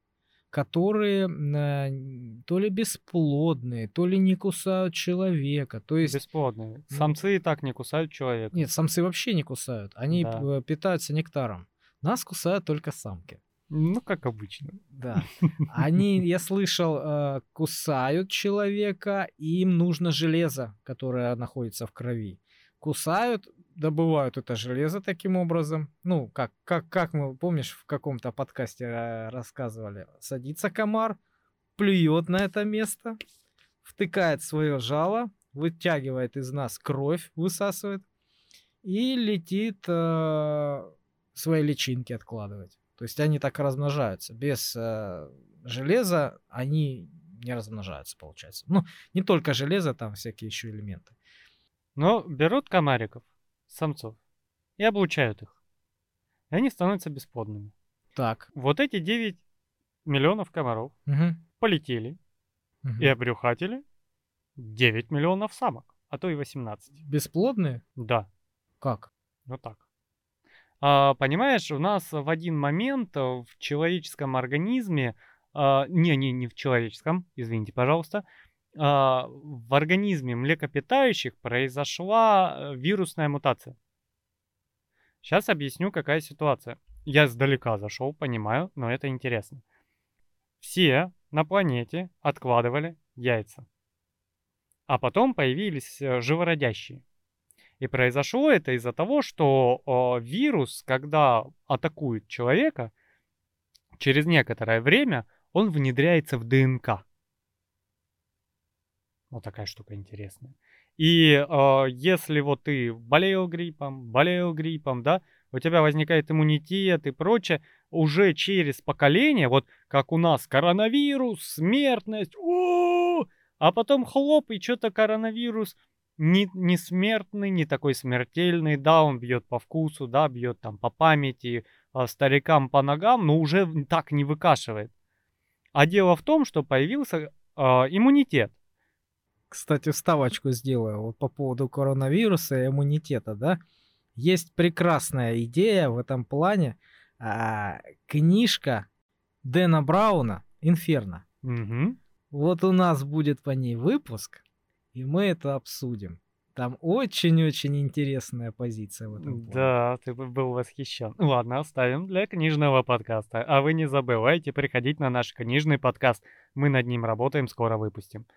которые э, то ли бесплодные, то ли не кусают человека. То есть... Бесплодные. Самцы и так не кусают человека. Нет, самцы вообще не кусают. Они да. Питаются нектаром. Нас кусают только самки. Ну, как обычно. Да. Они, я слышал, э, кусают человека, им нужно железо, которое находится в крови. Кусают, добывают это железо таким образом. Ну, как, как, как мы, помнишь, в каком-то подкасте э, рассказывали. Садится комар, плюет на это место, втыкает свое жало, вытягивает из нас кровь, высасывает и летит э, свои личинки откладывать. То есть они так размножаются. Без э, железа они не размножаются, получается. Ну, не только железо, там всякие еще элементы. Но берут комариков, самцов и облучают их. И они становятся бесплодными. Так. Вот эти 9 миллионов комаров угу. полетели угу. и обрюхатили 9 миллионов самок, а то и 18. Бесплодные? Да. Как? Вот так. А, понимаешь, у нас в один момент в человеческом организме, а, не, не, не в человеческом, извините, пожалуйста, а, в организме млекопитающих произошла э, вирусная мутация. Сейчас объясню, какая ситуация. Я сдалека зашел, понимаю, но это интересно. Все на планете откладывали яйца. А потом появились э, живородящие. И произошло это из-за того, что о, вирус, когда атакует человека, через некоторое время он внедряется в ДНК. Вот такая штука интересная. И э, если вот ты болел гриппом, болел гриппом, да, у тебя возникает иммунитет и прочее, уже через поколение, вот как у нас коронавирус, смертность, о, а потом хлоп, и что-то коронавирус не, не смертный, не такой смертельный, да, он бьет по вкусу, да, бьет там по памяти, а, старикам по ногам, но уже так не выкашивает. А дело в том, что появился а, иммунитет. Кстати, вставочку сделаю вот по поводу коронавируса и иммунитета, да. Есть прекрасная идея в этом плане. А, книжка Дэна Брауна «Инферно». Мгм. Вот у нас будет по ней выпуск, и мы это обсудим. Там очень-очень интересная позиция в этом плане. Да, ты бы был восхищен. Ладно, оставим для книжного подкаста. А вы не забывайте приходить на наш книжный подкаст. Мы над ним работаем, скоро выпустим.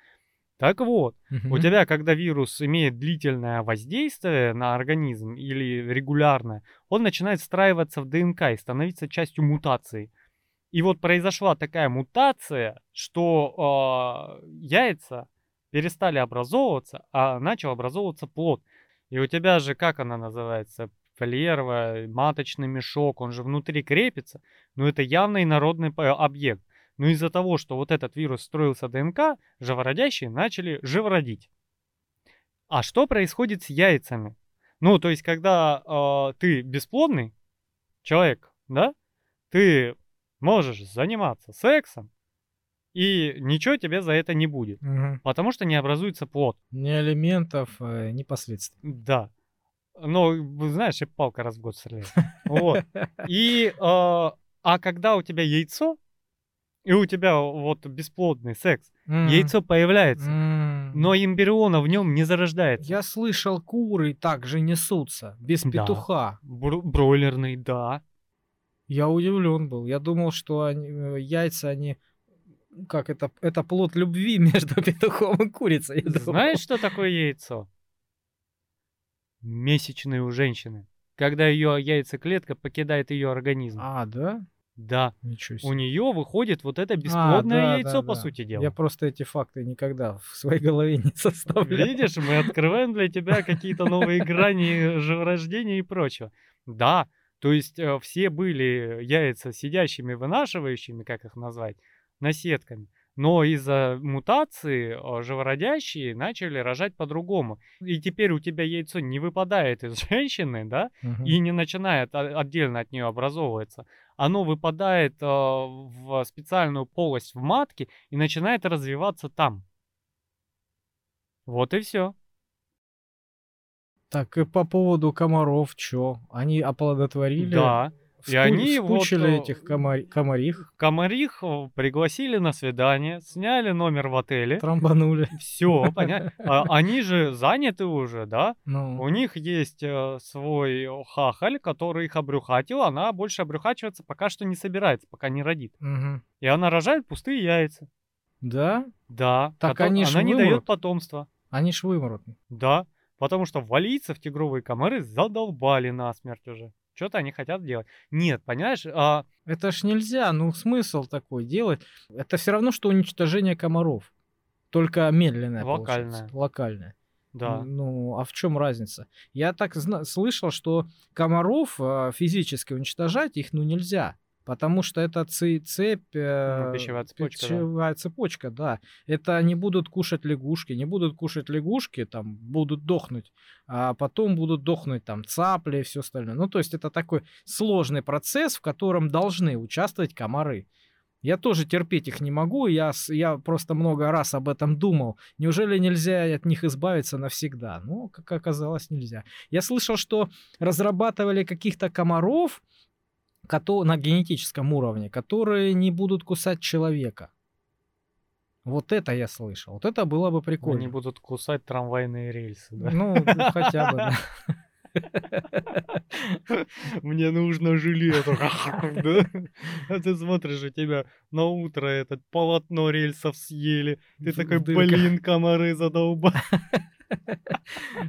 Так вот, у Мгм. тебя, когда вирус имеет длительное воздействие на организм или регулярное, он начинает встраиваться в ДНК и становиться частью мутации. И вот произошла такая мутация, что а, яйца перестали образовываться, а начал образовываться плод. И у тебя же, как она называется, фольерва, маточный мешок, он же внутри крепится, но это явно инородный п- объект. Но из-за того, что вот этот вирус строился ДНК, живородящие начали живородить. А что происходит с яйцами? Ну, то есть, когда э, ты бесплодный человек, да, ты можешь заниматься сексом, и ничего тебе за это не будет, Мгм. потому что не образуется плод. Ни алиментов, э, ни последствий. Да. Но, знаешь, и палка раз в год стреляет. Вот. И, э, а когда у тебя яйцо, и у тебя вот бесплодный секс, М. яйцо появляется, М. но эмбриона в нем не зарождается. Я слышал, куры также несутся, без Да. петуха. Бр- бройлерный, да. Я удивлен был. Я думал, что они, э, яйца, они... Как это? Это плод любви между петухом и курицей. Знаешь, что такое яйцо? Месячные у женщины. Когда ее яйцеклетка покидает ее организм. А, да? Да. Ничего У себе. нее выходит вот это А, бесплодное да, яйцо, да, по да. сути дела. Я просто эти факты никогда в своей голове не составлял. Видишь, мы открываем для тебя какие-то новые грани живорождения и прочего. Да, то есть э, все были яйца сидящими, вынашивающими, как их назвать, наседками. Но из-за мутации э, живородящие начали рожать по-другому. И теперь у тебя яйцо не выпадает из женщины, да, Мгм. и не начинает о- отдельно от нее образовываться. Оно выпадает э, в специальную полость в матке и начинает развиваться там. Вот и все. Так, и по поводу комаров, чё? Они оплодотворили? Да. И Вспу- они вот, вспучили э, этих комар... комарих, Комарих э, пригласили на свидание, сняли номер в отеле. трамбанули. Все, понятно. А Они же заняты уже, да? У Ну, них есть э, свой хахаль, который их обрюхатил. Она больше обрюхачиваться пока что не собирается, пока не родит. мгм. И она рожает пустые яйца. Да? Да. Так кото- они она не дает потомства. Они ж вымрут. Да. Потому что валийцев тигровые комары задолбали насмерть уже. Что-то они хотят делать. Нет, понимаешь, а, Это ж нельзя, ну смысл такой делать. Это все равно, что уничтожение комаров. Только медленное Локальное. получается. Локальное. да. Ну, а в чем разница? Я так зна- слышал, что комаров э, физически уничтожать их ну нельзя. Потому что это цепь... э, Ну, пищевая цепочка, да. пищевая цепочка, да. Это не будут кушать лягушки, не будут кушать лягушки, там будут дохнуть, а потом будут дохнуть там цапли и все остальное. Ну, то есть это такой сложный процесс, в котором должны участвовать комары. Я тоже терпеть их не могу, я, я просто много раз об этом думал. Неужели нельзя от них избавиться навсегда? Ну, как оказалось, нельзя. Я слышал, что разрабатывали каких-то комаров на генетическом уровне, которые не будут кусать человека. Вот это я слышал. Вот это было бы прикольно. Они будут кусать трамвайные рельсы, да? Ну, хотя бы, да. Мне нужно жилет. А ты смотришь, у тебя на утро этот полотно рельсов съели. Ты такой, блин, комары задолбали.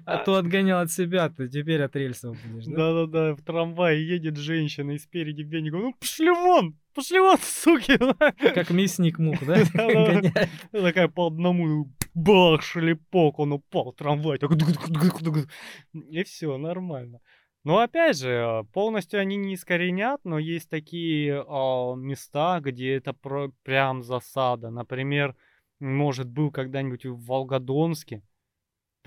А то отгонял от себя, ты теперь от рельсов будешь, да? Да-да-да, в трамвае едет женщина, и спереди веником, ну пошли вон, пошли вон, суки. Как мясник мух, да? Такая по одному, бах, шлепок, он упал, трамвай, так, и все, нормально. Но опять же, э, полностью они не искоренят, но есть такие а, места, где это про- прям засада. Например, может, был когда-нибудь в Волгодонске,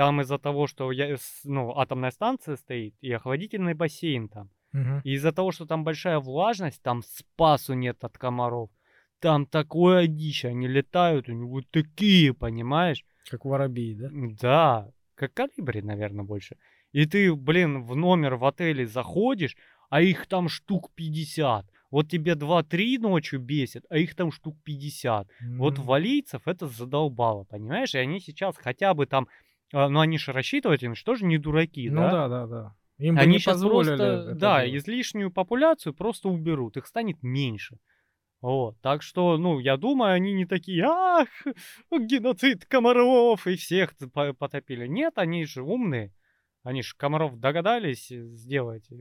Там из-за того, что я, ну, атомная станция стоит и охладительный бассейн там. Мгм. И из-за того, что там большая влажность, там спасу нет от комаров. Там такое дичь, они летают, у вот такие, понимаешь? Как воробей, да? Да, как калибри, наверное, больше. И ты, блин, в номер в отеле заходишь, а их там штук 50. Вот тебе 2-3 ночью бесит, а их там штук 50. Вот М. валийцев это задолбало, понимаешь? И они сейчас хотя бы там, а, ну они же рассчитывать, они же не дураки, Ну да? да, да, да. Им бы Они не позволили просто, да, делать. излишнюю популяцию просто уберут, их станет меньше. Вот, так что, ну, я думаю, они не такие, ах, геноцид комаров и всех потопили. Нет, они же умные. Они же комаров догадались э, сделать э,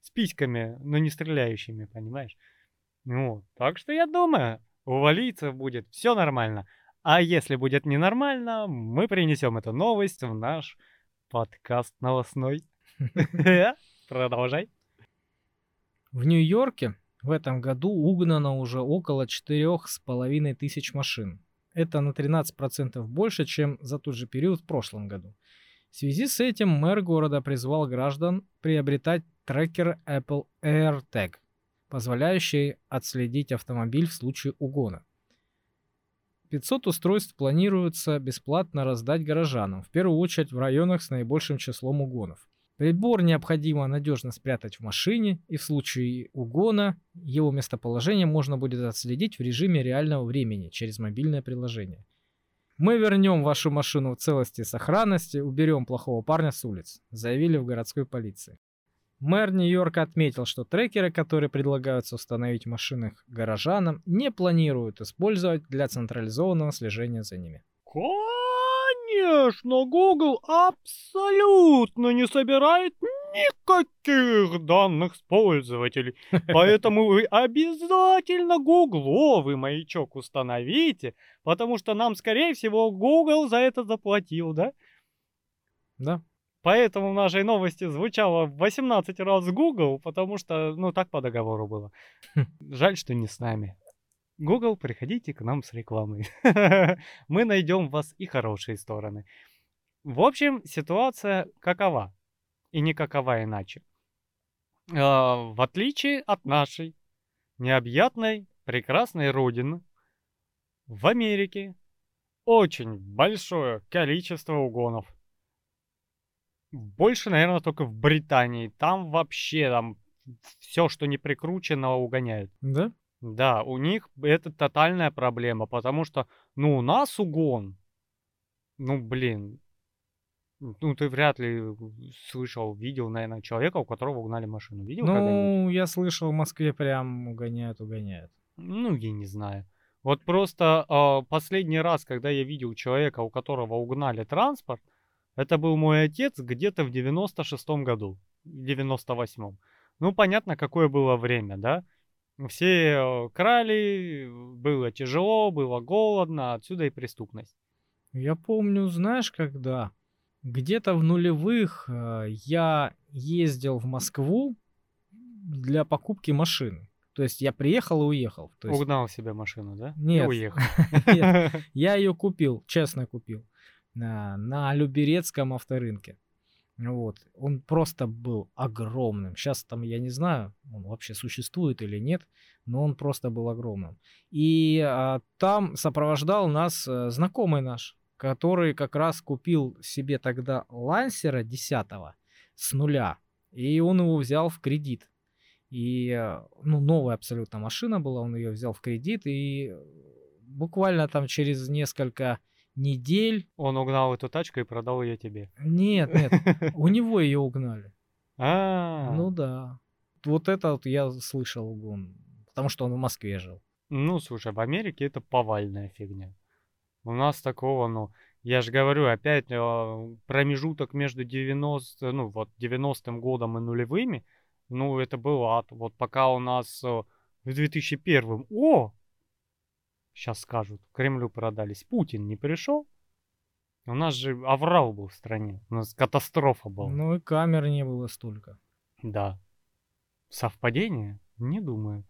с письками, но не стреляющими, понимаешь? Ну, так что я думаю, у валийцев будет все нормально. А если будет ненормально, мы принесем эту новость в наш подкаст новостной. Продолжай. В Нью-Йорке в этом году угнано уже около четырех с половиной тысяч машин. Это на 13% больше, чем за тот же период в прошлом году. В связи с этим мэр города призвал граждан приобретать трекер Apple AirTag, позволяющий отследить автомобиль в случае угона. 500 устройств планируется бесплатно раздать горожанам, в первую очередь в районах с наибольшим числом угонов. Прибор необходимо надежно спрятать в машине, и в случае угона его местоположение можно будет отследить в режиме реального времени через мобильное приложение. Мы вернем вашу машину в целости и сохранности, уберем плохого парня с улиц, заявили в городской полиции. Мэр Нью-Йорка отметил, что трекеры, которые предлагаются установить в машинах горожанам, не планируют использовать для централизованного слежения за ними. Конечно, Google абсолютно не собирает никаких данных с пользователей. Поэтому вы обязательно гугловый маячок установите, потому что нам, скорее всего, Google за это заплатил, да? Да? Поэтому в нашей новости звучало в 18 раз Google, потому что, ну, так по договору было. Жаль, что не с нами. Google, приходите к нам с рекламой. Мы найдем в вас и хорошие стороны. В общем, ситуация какова? И не какова иначе. А, В отличие от нашей необъятной, прекрасной родины, в Америке очень большое количество угонов. Больше, наверное, только в Британии. Там вообще там все, что не прикручено, угоняют. Да? Да, у них это тотальная проблема, потому что, ну, у нас угон. Ну, блин. Ну, ты вряд ли слышал, видел, наверное, человека, у которого угнали машину. Видел? Ну, я слышал, в Москве прям угоняют, угоняют. Ну, я не знаю. Вот просто а, последний раз, когда я видел человека, у которого угнали транспорт, это был мой отец где-то в 96-м году, в 98-м. Ну, понятно, какое было время, да? Все э, крали, было тяжело, было голодно, отсюда и преступность. Я помню, знаешь, когда? Где-то в нулевых э, я ездил в Москву для покупки машины. То есть я приехал и уехал. То есть Угнал себе машину, да? И Нет. уехал. Нет. я ее купил, честно купил, на, Люберецком авторынке. Вот. Он просто был огромным. Сейчас там, я не знаю, он вообще существует или нет, но он просто был огромным. И а, там сопровождал нас а, знакомый наш, который как раз купил себе тогда лансера 10 с нуля. И он его взял в кредит. И, а, ну, новая абсолютно машина была, он ее взял в кредит. И буквально там через несколько недель... Он угнал эту тачку и продал ее тебе. Нет, нет, у него ее угнали. А, Ну да. Вот это вот я слышал угон. Потому что он в Москве жил. Ну, слушай, в Америке это повальная фигня. У нас такого, ну, я же говорю, опять э, промежуток между 90, ну, вот 90-м годом и нулевыми, ну, это был ад. Вот пока у нас э, в 2001 о, сейчас скажут, Кремлю продались, Путин не пришел, у нас же аврал был в стране, у нас катастрофа была. Ну и камер не было столько. Да. Совпадение? Не думаю.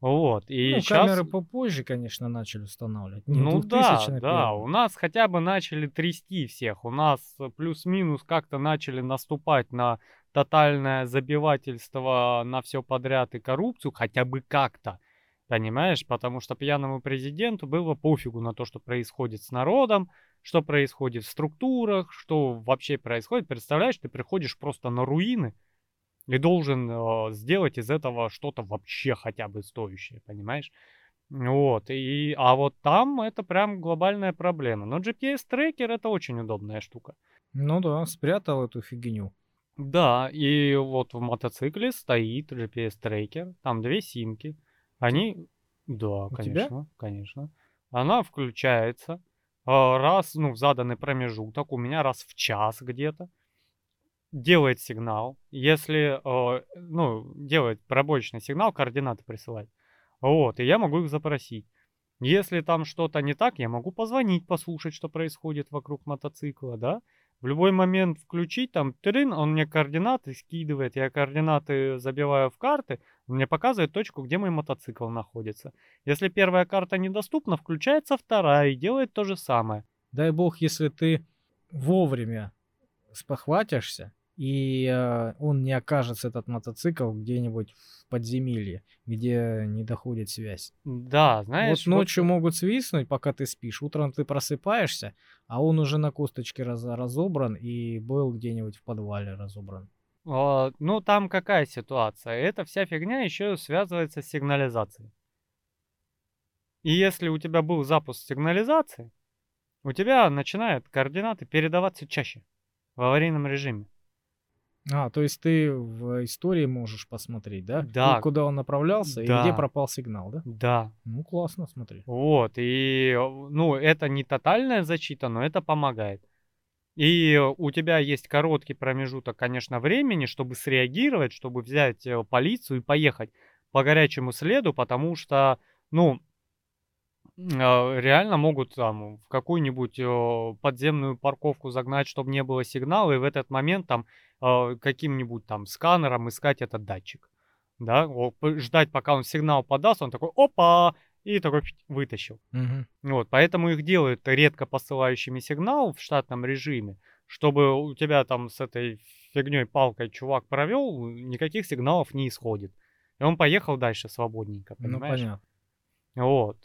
Вот, и ну, сейчас... камеры попозже, конечно, начали устанавливать. Не Ну да, 2000 да, у нас хотя бы начали трясти всех, у нас плюс-минус как-то начали наступать на тотальное забивательство на все подряд и коррупцию, хотя бы как-то, понимаешь, потому что пьяному президенту было пофигу на то, что происходит с народом, что происходит в структурах, что вообще происходит. Представляешь, ты приходишь просто на руины и должен э, сделать из этого что-то вообще хотя бы стоящее, понимаешь? Вот, и, а вот там это прям глобальная проблема. Но GPS-трекер это очень удобная штука. Ну да, спрятал эту фигню. Да, и вот в мотоцикле стоит GPS-трекер, там две симки. Они, да, У тебя? конечно, конечно. Она включается а, раз, ну, в заданный промежуток, у меня раз в час где-то. Делает сигнал. Если, э, ну, делает пробочный сигнал, координаты присылать. Вот, и я могу их запросить. Если там что-то не так, я могу позвонить, послушать, что происходит вокруг мотоцикла, да? В любой момент включить, там, трин, он мне координаты скидывает, я координаты забиваю в карты, он мне показывает точку, где мой мотоцикл находится. Если первая карта недоступна, включается вторая и делает то же самое. Дай бог, если ты вовремя спохватишься, и э, он не окажется, этот мотоцикл, где-нибудь в подземелье, где не доходит связь. Да, знаешь, вот ночью могут свистнуть, пока ты спишь, утром ты просыпаешься, а он уже на косточке раз- разобран и был где-нибудь в подвале разобран. А, ну, там какая ситуация? Эта вся фигня еще связывается с сигнализацией. И если у тебя был запуск сигнализации, у тебя начинают координаты передаваться чаще в аварийном режиме. А, то есть ты в истории можешь посмотреть, да? Да. Ку- Куда он направлялся и Да. где пропал сигнал, да? Да, Ну, классно, смотри. вот, и, ну, это не тотальная защита, но это помогает. И у тебя есть короткий промежуток, конечно, времени, чтобы среагировать, чтобы взять э, полицию и поехать по горячему следу, потому что, ну, а, реально могут там в какую-нибудь подземную парковку загнать, чтобы не было сигнала, и в этот момент там э, каким-нибудь там сканером искать этот датчик. Да, ждать, пока он сигнал подаст, он такой, опа, и такой вытащил. Мгм. Вот, поэтому их делают редко посылающими сигнал в штатном режиме, чтобы у тебя там с этой фигней палкой чувак провел, никаких сигналов не исходит. И он поехал дальше свободненько, Ну, понимаешь? понятно. Вот.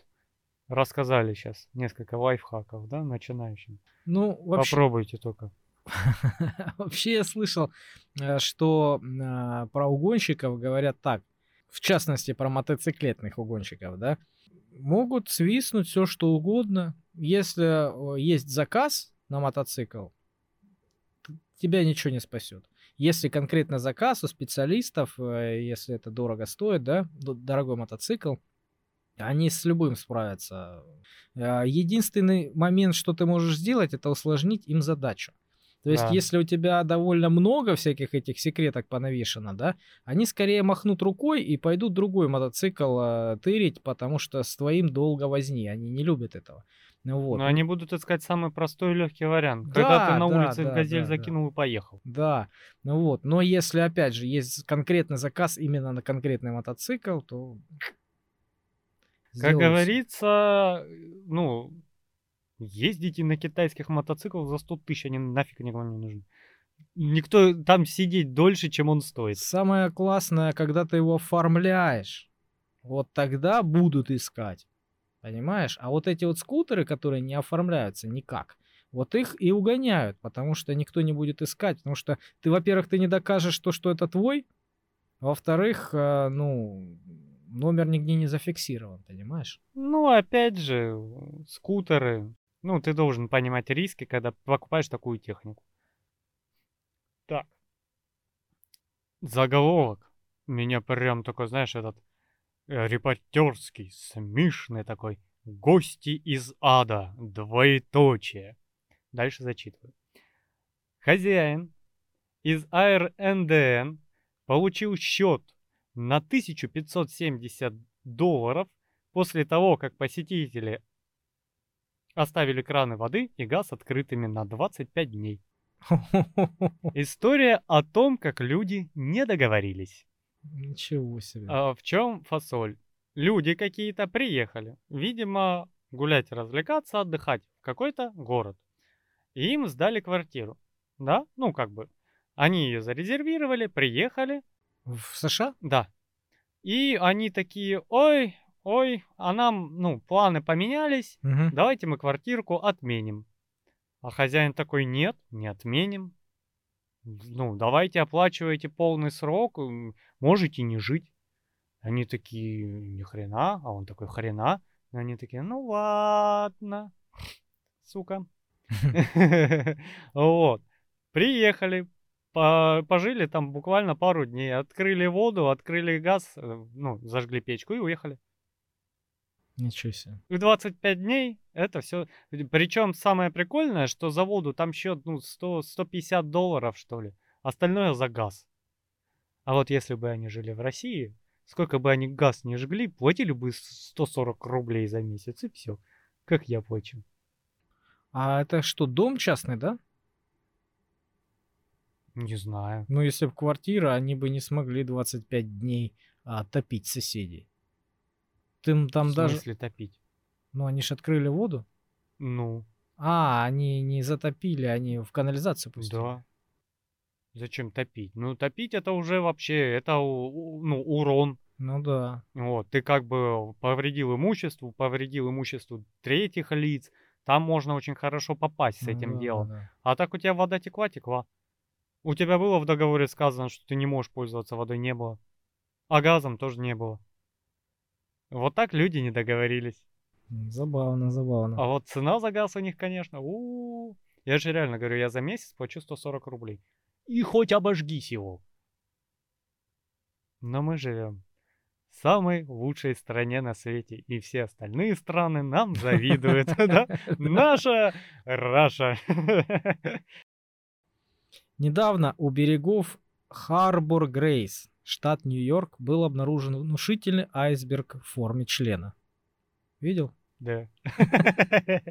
Рассказали сейчас несколько лайфхаков, да, начинающим. Ну, вообще, Попробуйте только. вообще я слышал, э, что а, про угонщиков говорят так, в частности про мотоциклетных угонщиков, да, могут свистнуть все что угодно, если э, есть заказ на мотоцикл, тебя ничего не спасет. Если конкретно заказ у специалистов, э, если это дорого стоит, да, дорогой мотоцикл, они с любым справятся. Единственный момент, что ты можешь сделать, это усложнить им задачу. То есть, Да. если у тебя довольно много всяких этих секреток понавешено, да, они скорее махнут рукой и пойдут другой мотоцикл э, тырить, потому что с твоим долго возни. Они не любят этого. Ну вот. Но они будут искать самый простой и легкий вариант. Да, Когда ты на да, улице да, газель да, да. закинул и поехал. Да, ну вот. Но если, опять же, есть конкретный заказ именно на конкретный мотоцикл, то... Как сделают всё. говорится, ну, ездите на китайских мотоциклах за 100 тысяч, они нафиг никому не нужны. Никто там сидеть дольше, чем он стоит. Самое классное, когда ты его оформляешь. Вот тогда будут искать. Понимаешь? А вот эти вот скутеры, которые не оформляются никак, вот их и угоняют, потому что никто не будет искать. Потому что ты, во-первых, ты не докажешь то, что это твой. Во-вторых, э, ну, номер нигде не зафиксирован, понимаешь? Ну, опять же, скутеры. Ну, ты должен понимать риски, когда покупаешь такую технику. Так. Заголовок. Меня прям такой, знаешь, этот э, репортерский, смешный такой. Гости из ада. Двоеточие. Дальше зачитываю. Хозяин из АРНДН получил счет на 1570 долларов после того, как посетители оставили краны воды и газ открытыми на 25 дней. История о том, как люди не договорились. Ничего себе. А в чем фасоль? люди какие-то приехали, видимо, гулять, развлекаться, отдыхать в какой-то город. И им сдали квартиру, да? Ну, как бы, они ее зарезервировали, приехали, В США? да. И они такие, ой, ой, а нам, ну, планы поменялись, Мгм. давайте мы квартирку отменим. А хозяин такой, нет, не отменим. Ну, давайте оплачивайте полный срок, можете не жить. Они такие, ни хрена, а он такой, хрена. И они такие, ну ладно, сука. Вот. Приехали, по- пожили там буквально пару дней, открыли воду, открыли газ, э, ну, зажгли печку и уехали. Ничего себе. И 25 дней это все. Причем самое прикольное, что за воду там счет ну, 100, 150 долларов, что ли. Остальное за газ. А вот если бы они жили в России, сколько бы они газ не жгли, платили бы 140 рублей за месяц, и все. Как я плачу. А это что, дом частный, да? Не знаю. Ну, если бы квартира, они бы не смогли 25 дней а, топить соседей. Ты там в даже... смысле топить? Ну, они же открыли воду. Ну, А, они не затопили, они в канализацию пустили. да. Зачем топить? Ну, топить это уже вообще, это ну, урон. Ну да. Вот, ты как бы повредил имуществу, повредил имуществу третьих лиц. Там можно очень хорошо попасть с Ну этим да, делом. да. А так у тебя вода текла, текла. У тебя было в договоре сказано, что ты не можешь пользоваться водой, не было. А газом тоже не было. Вот так люди не договорились. Забавно, забавно. А вот цена за газ у них, конечно, у Я же реально говорю, я за месяц плачу 140 рублей. И хоть обожгись его. Но мы живем в самой лучшей стране на свете, и все остальные страны нам завидуют? Наша Раша. Недавно у берегов Харбор Грейс, штат Нью-Йорк, был обнаружен внушительный айсберг в форме члена. Видел? Да.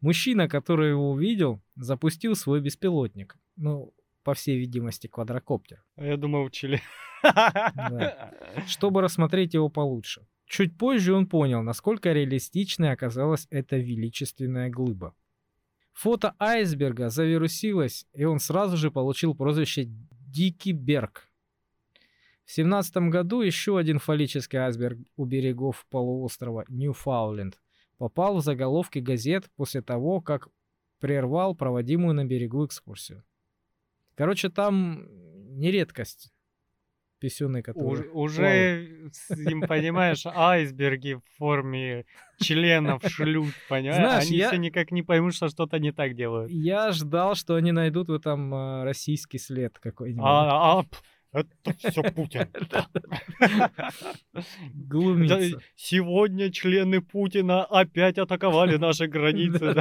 Мужчина, который его увидел, запустил свой беспилотник. Ну, по всей видимости, квадрокоптер. А Я думал, учили. чтобы рассмотреть его получше. Чуть позже он понял, насколько реалистичной оказалась эта величественная глыба. Фото айсберга завирусилось, и он сразу же получил прозвище Дикий Берг. В 17 году еще один фаллический айсберг у берегов полуострова Ньюфауленд попал в заголовки газет после того, как прервал проводимую на берегу экскурсию. Короче, там не редкость. Писюны, которые... Уж- Уже, с ним, понимаешь, айсберги в форме членов шлют, понимаешь? Знаешь, Они я- все никак не поймут, что что-то не так делают. Я ждал, что они найдут в этом э, российский след какой-нибудь. А, а, это все Путин. Глумиться. Да, Сегодня члены Путина опять атаковали наши границы.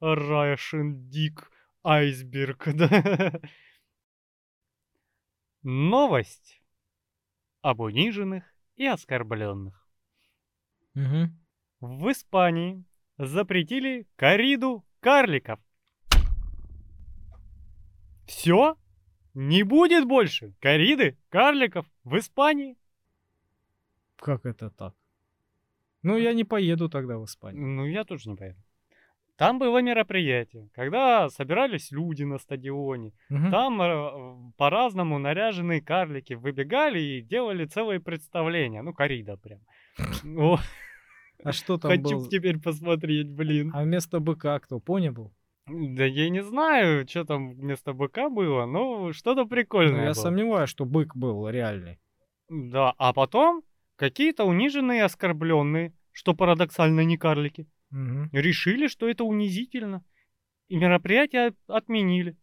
Russian Dick Айсберг. Новость об униженных и оскорбленных. В Испании запретили кориду карликов. Все? Не будет больше кориды карликов в Испании? Как это так? Ну, я не поеду тогда в Испанию. Ну, я тоже не поеду. Там было мероприятие, когда собирались люди на стадионе. Мгм. Там э, по-разному наряженные карлики выбегали и делали целые представления. Ну, корида прям. А что там Хочу теперь посмотреть, блин. А вместо быка кто? Пони был? Да я не знаю, что там вместо быка было, но что-то Ну, прикольное я было. сомневаюсь, что бык был реальный. Да, а потом какие-то униженные оскорбленные, что парадоксально не карлики, Мгм. решили, что это унизительно. И мероприятие отменили.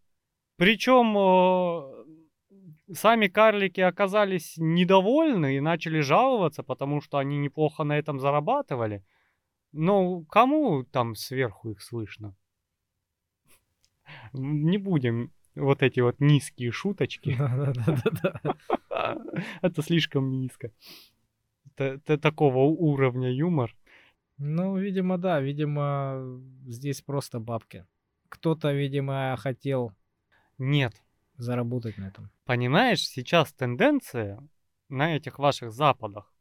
Причем э, сами карлики оказались недовольны и начали жаловаться, потому что они неплохо на этом зарабатывали. Но кому там сверху их слышно? Не будем вот эти вот низкие шуточки. Это слишком низко. Это, это такого уровня юмор. Ну, видимо, да. Видимо, здесь просто бабки. Кто-то, видимо, хотел Нет. заработать на этом. Понимаешь, сейчас тенденция на этих ваших западах,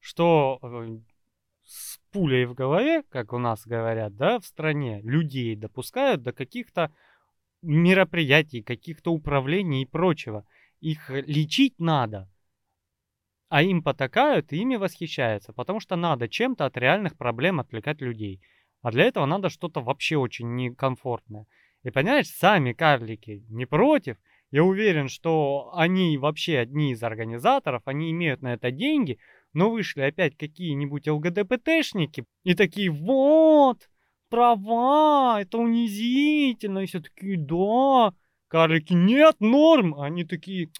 что э, с пулей в голове, как у нас говорят, да, в стране, людей допускают до каких-то мероприятий, каких-то управлений и прочего. Их лечить надо, а им потакают и ими восхищаются, потому что надо чем-то от реальных проблем отвлекать людей. А для этого надо что-то вообще очень некомфортное. И понимаешь, сами карлики не против. Я уверен, что они вообще одни из организаторов, они имеют на это деньги, но вышли опять какие-нибудь ЛГДПТшники и такие, вот, права, это унизительно. И все такие, да. Карлики, нет, норм. Они такие,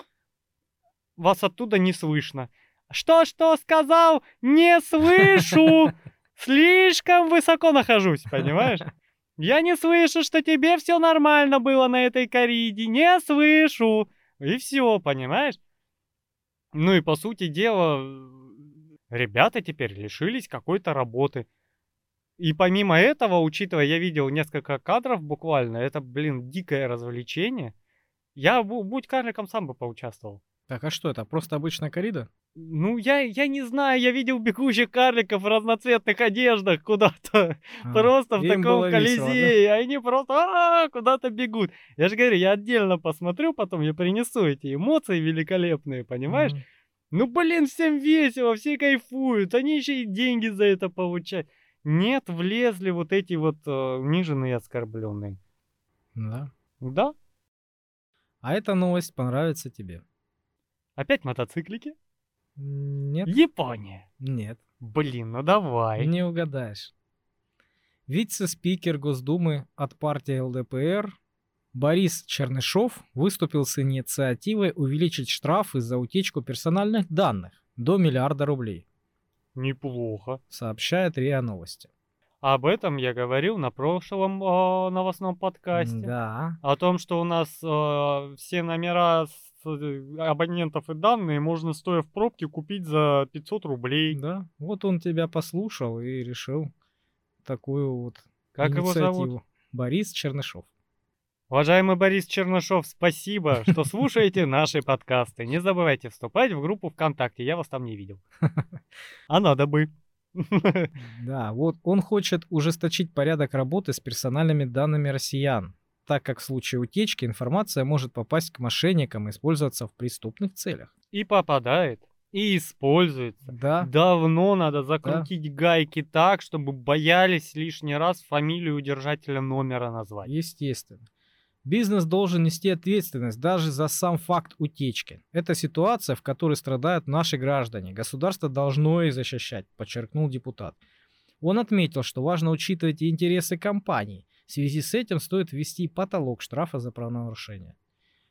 вас оттуда не слышно. Что-что сказал? Не слышу! Слишком высоко нахожусь, понимаешь? Я не слышу, что тебе все нормально было на этой кориде. Не слышу. И все, понимаешь? Ну и по сути дела, ребята теперь лишились какой-то работы. И помимо этого, учитывая, я видел несколько кадров буквально, это, блин, дикое развлечение. Я, будь карликом, сам бы поучаствовал. Так, а что это? Просто обычная корида? Ну, я, я не знаю, я видел бегущих карликов в разноцветных одеждах куда-то. А, просто в таком колизее. Да? Они просто а, куда-то бегут. Я же говорю, я отдельно посмотрю, потом я принесу эти эмоции великолепные, понимаешь? Mm-hmm. Ну, блин, всем весело, все кайфуют. Они еще и деньги за это получают. Нет, влезли вот эти вот э, униженные и оскорбленные. Да. Да. А эта новость понравится тебе. Опять мотоциклики? Нет. Япония. Нет. Блин, ну давай. Не угадаешь. Вице-спикер Госдумы от партии ЛДПР Борис Чернышов выступил с инициативой увеличить штрафы за утечку персональных данных до миллиарда рублей. Неплохо. Сообщает РИА Новости. Об этом я говорил на прошлом э, новостном подкасте. Да. О том, что у нас э, все номера с Э, абонентов и данные можно, стоя в пробке, купить за 500 рублей. Да, вот он тебя послушал и решил такую вот Как его зовут? Борис Чернышов. Уважаемый Борис Чернышов, спасибо, что слушаете наши подкасты. Не забывайте вступать в группу ВКонтакте, я вас там не видел. А надо бы. Да, вот он хочет ужесточить порядок работы с персональными данными россиян так как в случае утечки информация может попасть к мошенникам и использоваться в преступных целях. И попадает, и используется. Да. Давно надо закрутить да. гайки так, чтобы боялись лишний раз фамилию держателя номера назвать. Естественно. Бизнес должен нести ответственность даже за сам факт утечки. Это ситуация, в которой страдают наши граждане. Государство должно их защищать, подчеркнул депутат. Он отметил, что важно учитывать и интересы компаний – в связи с этим стоит ввести потолок штрафа за правонарушение.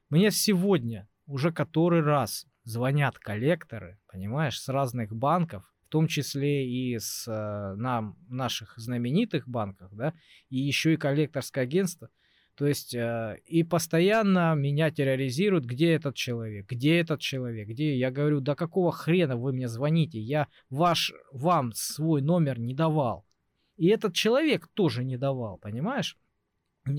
Мне сегодня уже который раз звонят коллекторы, понимаешь, с разных банков, в том числе и с э, нам, наших знаменитых банков, да, и еще и коллекторское агентство. То есть э, и постоянно меня терроризируют, где этот человек, где этот человек, где я говорю, да какого хрена вы мне звоните, я ваш вам свой номер не давал. И этот человек тоже не давал, понимаешь?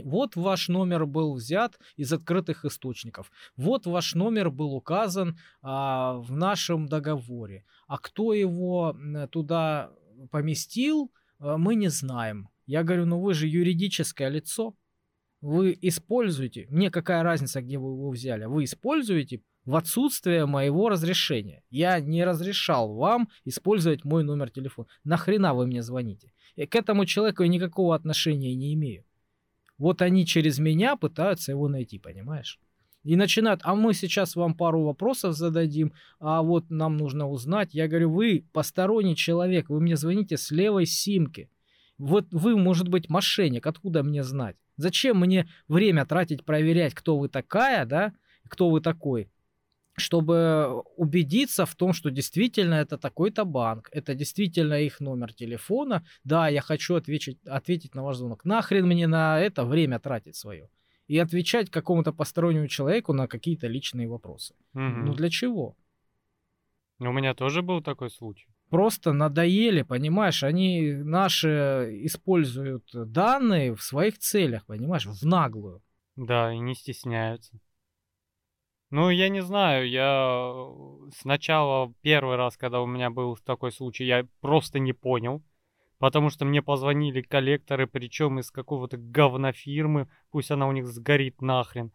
Вот ваш номер был взят из открытых источников. Вот ваш номер был указан а, в нашем договоре. А кто его туда поместил, а, мы не знаем. Я говорю, ну вы же юридическое лицо. Вы используете, мне какая разница, где вы его взяли, вы используете в отсутствие моего разрешения. Я не разрешал вам использовать мой номер телефона. Нахрена вы мне звоните? И к этому человеку я никакого отношения не имею. Вот они через меня пытаются его найти, понимаешь? И начинают, а мы сейчас вам пару вопросов зададим, а вот нам нужно узнать. Я говорю, вы посторонний человек, вы мне звоните с левой симки. Вот вы, может быть, мошенник, откуда мне знать? Зачем мне время тратить, проверять, кто вы такая, да, кто вы такой? чтобы убедиться в том, что действительно это такой-то банк, это действительно их номер телефона. Да, я хочу ответить, ответить на ваш звонок. Нахрен мне на это время тратить свое? И отвечать какому-то постороннему человеку на какие-то личные вопросы. Угу. Ну для чего? У меня тоже был такой случай. Просто надоели, понимаешь, они наши используют данные в своих целях, понимаешь, в наглую. Да, и не стесняются. Ну, я не знаю, я сначала первый раз, когда у меня был такой случай, я просто не понял, потому что мне позвонили коллекторы, причем из какого-то говнофирмы, пусть она у них сгорит нахрен,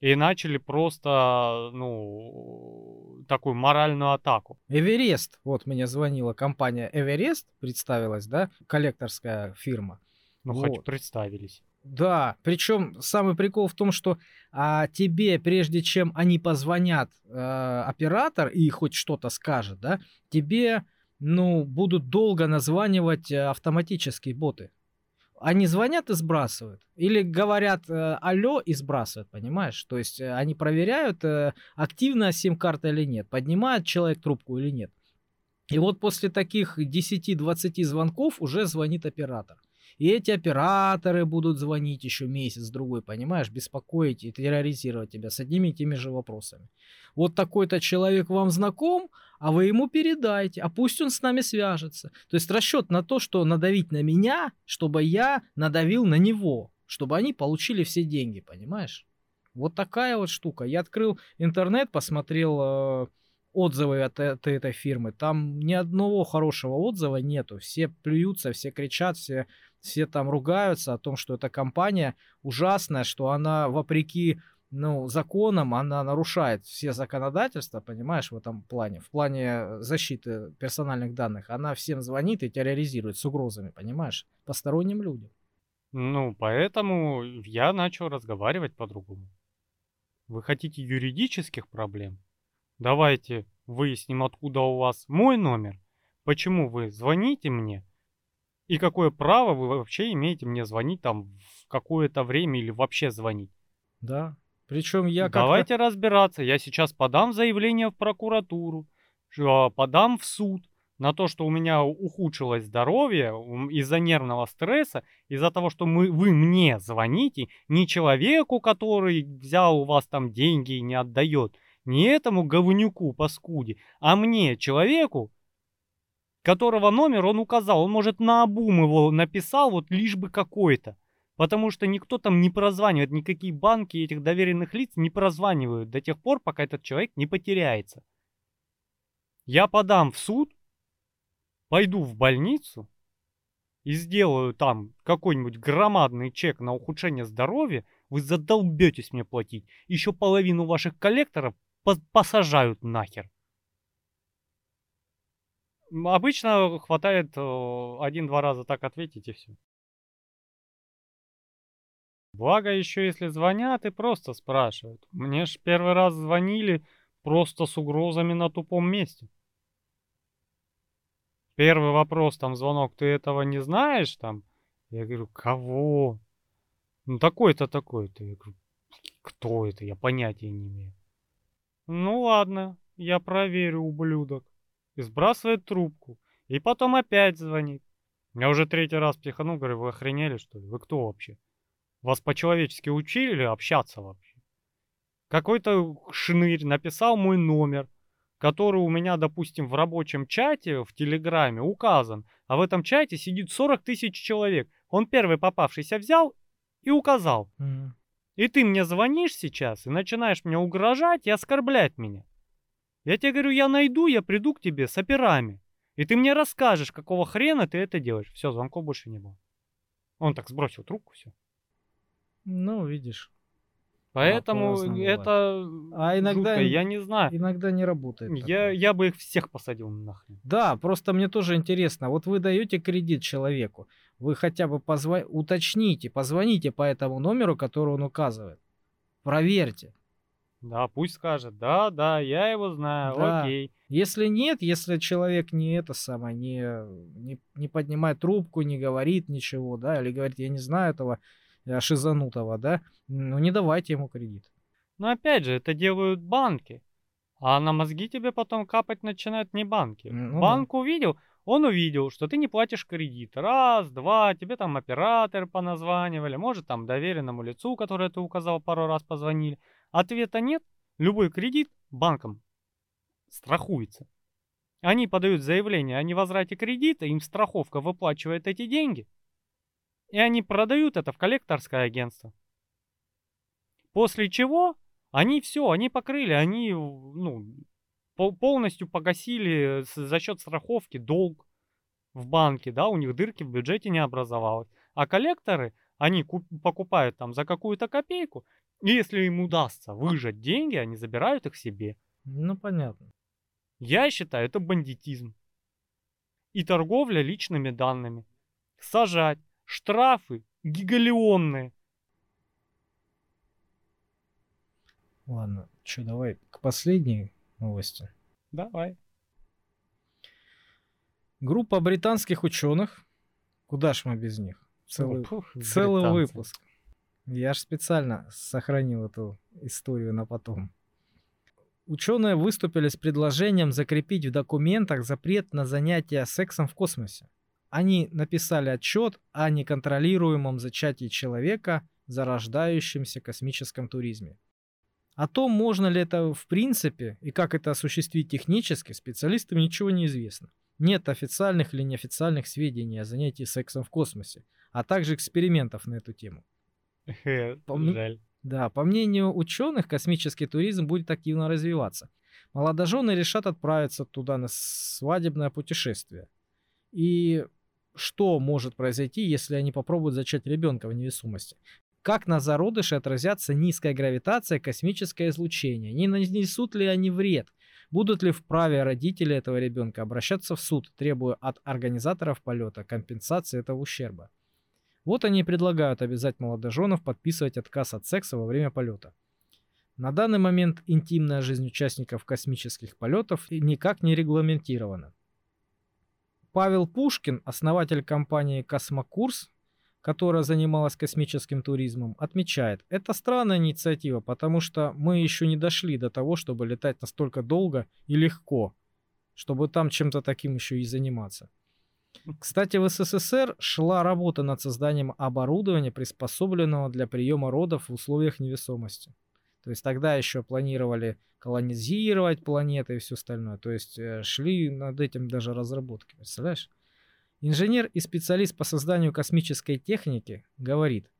и начали просто, ну, такую моральную атаку. Эверест, вот мне звонила компания Эверест, представилась, да, коллекторская фирма. Ну, Вот. хоть представились. Да, причем самый прикол в том, что а, тебе, прежде чем они позвонят, э, оператор и хоть что-то скажет, да, тебе, ну, будут долго названивать э, автоматические боты. Они звонят и сбрасывают. Или говорят э, алло и сбрасывают, понимаешь? То есть э, они проверяют, э, активна сим-карта или нет, поднимает человек трубку или нет. И вот после таких 10-20 звонков уже звонит оператор. И эти операторы будут звонить еще месяц-другой, понимаешь, беспокоить и терроризировать тебя с одними и теми же вопросами. Вот такой-то человек вам знаком, а вы ему передайте, а пусть он с нами свяжется. То есть расчет на то, что надавить на меня, чтобы я надавил на него, чтобы они получили все деньги, понимаешь? Вот такая вот штука. Я открыл интернет, посмотрел э, отзывы от, э- от этой фирмы. Там ни одного хорошего отзыва нету. Все плюются, все кричат, все, все там ругаются о том, что эта компания ужасная, что она вопреки ну, законам, она нарушает все законодательства, понимаешь, в этом плане, в плане защиты персональных данных. Она всем звонит и терроризирует с угрозами, понимаешь, посторонним людям. Ну, поэтому я начал разговаривать по-другому. Вы хотите юридических проблем? Давайте выясним, откуда у вас мой номер, почему вы звоните мне, и какое право вы вообще имеете мне звонить там в какое-то время или вообще звонить. Да. Причем я как Давайте разбираться. Я сейчас подам заявление в прокуратуру, ш- подам в суд на то, что у меня ухудшилось здоровье из-за нервного стресса, из-за того, что мы, вы мне звоните, не человеку, который взял у вас там деньги и не отдает, не этому говнюку, паскуде, а мне, человеку, которого номер он указал. Он, может, на обум его написал, вот лишь бы какой-то. Потому что никто там не прозванивает, никакие банки этих доверенных лиц не прозванивают до тех пор, пока этот человек не потеряется. Я подам в суд, пойду в больницу и сделаю там какой-нибудь громадный чек на ухудшение здоровья, вы задолбетесь мне платить. Еще половину ваших коллекторов пос- посажают нахер. Обычно хватает один-два раза так ответить и все. Благо еще если звонят и просто спрашивают. Мне ж первый раз звонили просто с угрозами на тупом месте. Первый вопрос, там звонок, ты этого не знаешь там? Я говорю, кого? Ну такой-то, такой-то. Я говорю, кто это? Я понятия не имею. Ну ладно, я проверю, ублюдок. И сбрасывает трубку. И потом опять звонит. Я уже третий раз психанул, говорю, вы охренели что ли? Вы кто вообще? Вас по-человечески учили общаться вообще? Какой-то шнырь написал мой номер, который у меня, допустим, в рабочем чате в Телеграме указан, а в этом чате сидит 40 тысяч человек. Он первый попавшийся взял и указал. Мгм. И ты мне звонишь сейчас и начинаешь мне угрожать и оскорблять меня. Я тебе говорю, я найду, я приду к тебе с операми. И ты мне расскажешь, какого хрена ты это делаешь. Все, звонков больше не было. Он так сбросил трубку, все. Ну, видишь, Поэтому по-разному это А иногда жутко, я не знаю. иногда не работает. Я, такое. я бы их всех посадил нахрен. Да, просто мне тоже интересно. Вот вы даете кредит человеку, вы хотя бы позва... уточните, позвоните по этому номеру, который он указывает. Проверьте. Да, пусть скажет, да, да, я его знаю, Да. окей. Если нет, если человек не это самое, не, не, не поднимает трубку, не говорит ничего, да, или говорит, я не знаю этого шизанутого, да, ну не давайте ему кредит. Но опять же, это делают банки. А на мозги тебе потом капать начинают не банки. Ну да. Банк увидел, он увидел, что ты не платишь кредит. Раз, два, тебе там оператор поназванивали, может там доверенному лицу, которое ты указал пару раз позвонили. Ответа нет, любой кредит банком страхуется. Они подают заявление о невозврате кредита, им страховка выплачивает эти деньги, и они продают это в коллекторское агентство. После чего они все, они покрыли, они, ну, полностью погасили за счет страховки долг в банке, да, у них дырки в бюджете не образовалось. А коллекторы, они куп- покупают там за какую-то копейку, и если им удастся выжать деньги, они забирают их себе. Ну, понятно. Я считаю, это бандитизм. И торговля личными данными. Сажать, штрафы гигалионные. Ладно, что, давай к последней новости. Давай. Группа британских ученых. Куда ж мы без них? Целый, Пух, целый британцы. выпуск. Я ж специально сохранил эту историю на потом. Ученые выступили с предложением закрепить в документах запрет на занятия сексом в космосе. Они написали отчет о неконтролируемом зачатии человека в зарождающемся космическом туризме. О том, можно ли это в принципе и как это осуществить технически, специалистам ничего не известно. Нет официальных или неофициальных сведений о занятии сексом в космосе, а также экспериментов на эту тему. Помни- Жаль. Да, по мнению ученых, космический туризм будет активно развиваться. Молодожены решат отправиться туда на свадебное путешествие. И что может произойти, если они попробуют зачать ребенка в невесомости? Как на зародыше отразятся низкая гравитация космическое излучение? Не нанесут ли они вред? Будут ли вправе родители этого ребенка обращаться в суд, требуя от организаторов полета компенсации этого ущерба? Вот они и предлагают обязать молодоженов подписывать отказ от секса во время полета. На данный момент интимная жизнь участников космических полетов никак не регламентирована. Павел Пушкин, основатель компании «Космокурс», которая занималась космическим туризмом, отмечает, это странная инициатива, потому что мы еще не дошли до того, чтобы летать настолько долго и легко, чтобы там чем-то таким еще и заниматься. Кстати, в СССР шла работа над созданием оборудования, приспособленного для приема родов в условиях невесомости. То есть тогда еще планировали колонизировать планеты и все остальное. То есть э, шли над этим даже разработки. Представляешь? Инженер и специалист по созданию космической техники говорит,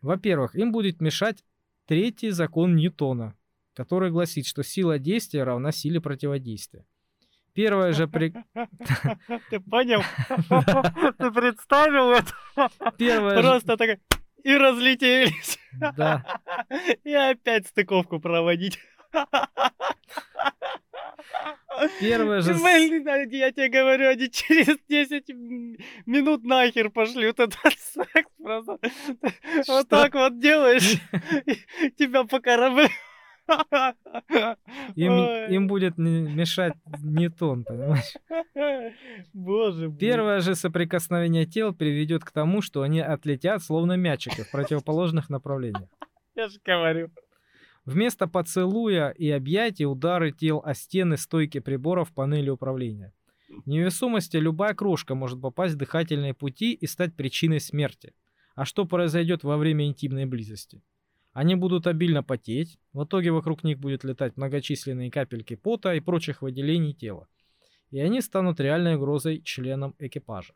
во-первых, им будет мешать третий закон Ньютона, который гласит, что сила действия равна силе противодействия. Первое же при... Ты понял? Ты представил это? Первое. Просто так и разлетелись. Да. И опять стыковку проводить. Первое же... Блин, я тебе говорю, они через 10 м- минут нахер пошлют этот секс просто. Что? Вот так вот делаешь, тебя по кораблю. Им, Ой. им будет мешать Ньютон, понимаешь? Боже. Первое же соприкосновение тел приведет к тому, что они отлетят словно мячики в противоположных направлениях. Я же говорю. Вместо поцелуя и объятий удары тел о стены стойки приборов панели управления. В невесомости любая крошка может попасть в дыхательные пути и стать причиной смерти. А что произойдет во время интимной близости? Они будут обильно потеть, в итоге вокруг них будет летать многочисленные капельки пота и прочих выделений тела. И они станут реальной угрозой членам экипажа.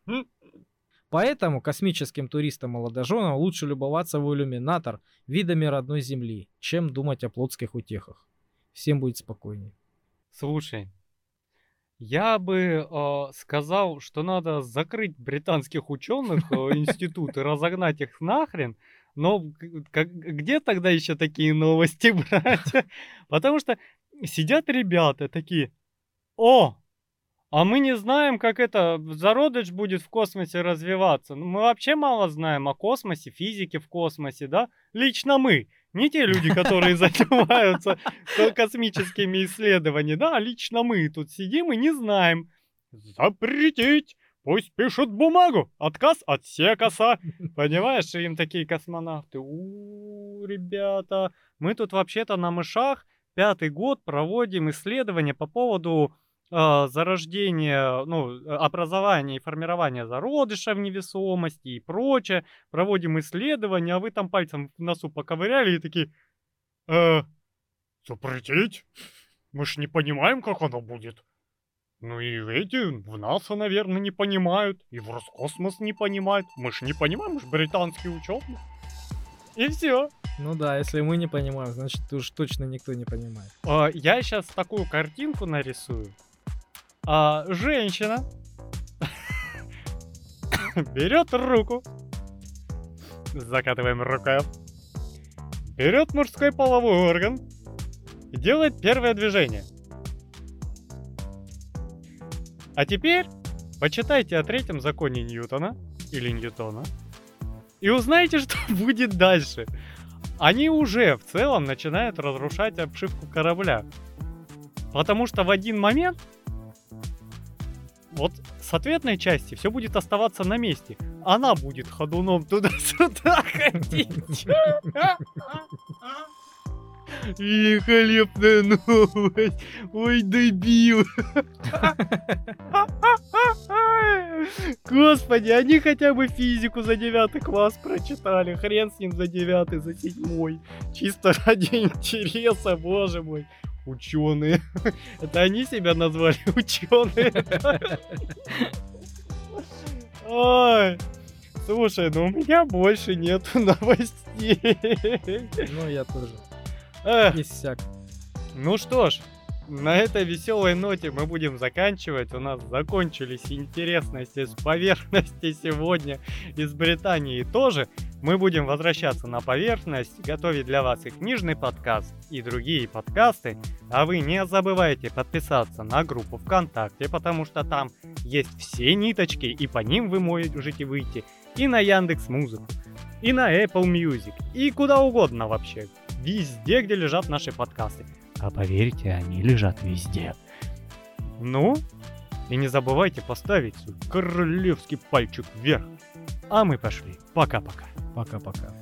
Поэтому космическим туристам-молодоженам лучше любоваться в иллюминатор видами родной Земли, чем думать о плотских утехах. Всем будет спокойнее. Слушай, я бы э, сказал, что надо закрыть британских ученых э, институт и разогнать их нахрен. Но как- где тогда еще такие новости брать? Потому что сидят ребята такие, о, а мы не знаем, как это зародыш будет в космосе развиваться. Ну, мы вообще мало знаем о космосе, физике в космосе, да? Лично мы. Не те люди, которые занимаются ко- космическими исследованиями, да, лично мы тут сидим и не знаем. Запретить! Пусть пишут бумагу. Отказ от секаса. Понимаешь, им такие космонавты. У, ребята, мы тут вообще-то на мышах пятый год проводим исследования по поводу а, зарождения, ну, э, образования и формирования зародыша в невесомости и прочее. Проводим исследования, а вы там пальцем в носу поковыряли и такие, э, запретить? Мы ж не понимаем, как оно будет. Ну и эти в НАСА, наверное, не понимают. И в Роскосмос не понимают. Мы ж не понимаем, мы ж британские ученые. И все. Ну да, если мы не понимаем, значит уж точно никто не понимает. А, Я сейчас такую картинку нарисую. А, женщина берет руку, закатываем рукав, берет мужской половой орган делает первое движение. А теперь почитайте о третьем законе Ньютона или Ньютона и узнаете, что будет дальше. Они уже в целом начинают разрушать обшивку корабля. Потому что в один момент вот с ответной части все будет оставаться на месте. Она будет ходуном туда-сюда ходить. Великолепная новость. Ой, дебил. Господи, они хотя бы физику за девятый класс прочитали. Хрен с ним за девятый, за седьмой. Чисто ради интереса, боже мой. Ученые. Это они себя назвали ученые. Ой. Слушай, ну у меня больше нет новостей. Ну, я тоже. Эх, Иссяк. Ну что ж, на этой веселой ноте мы будем заканчивать. У нас закончились интересности с поверхности сегодня из Британии тоже. Мы будем возвращаться на поверхность, готовить для вас и книжный подкаст, и другие подкасты. А вы не забывайте подписаться на группу ВКонтакте, потому что там есть все ниточки, и по ним вы можете выйти и на Яндекс Музыку, и на Apple Music, и куда угодно вообще. Везде, где лежат наши подкасты. А поверьте, они лежат везде. Ну, и не забывайте поставить свой королевский пальчик вверх. А мы пошли. Пока-пока. Пока-пока.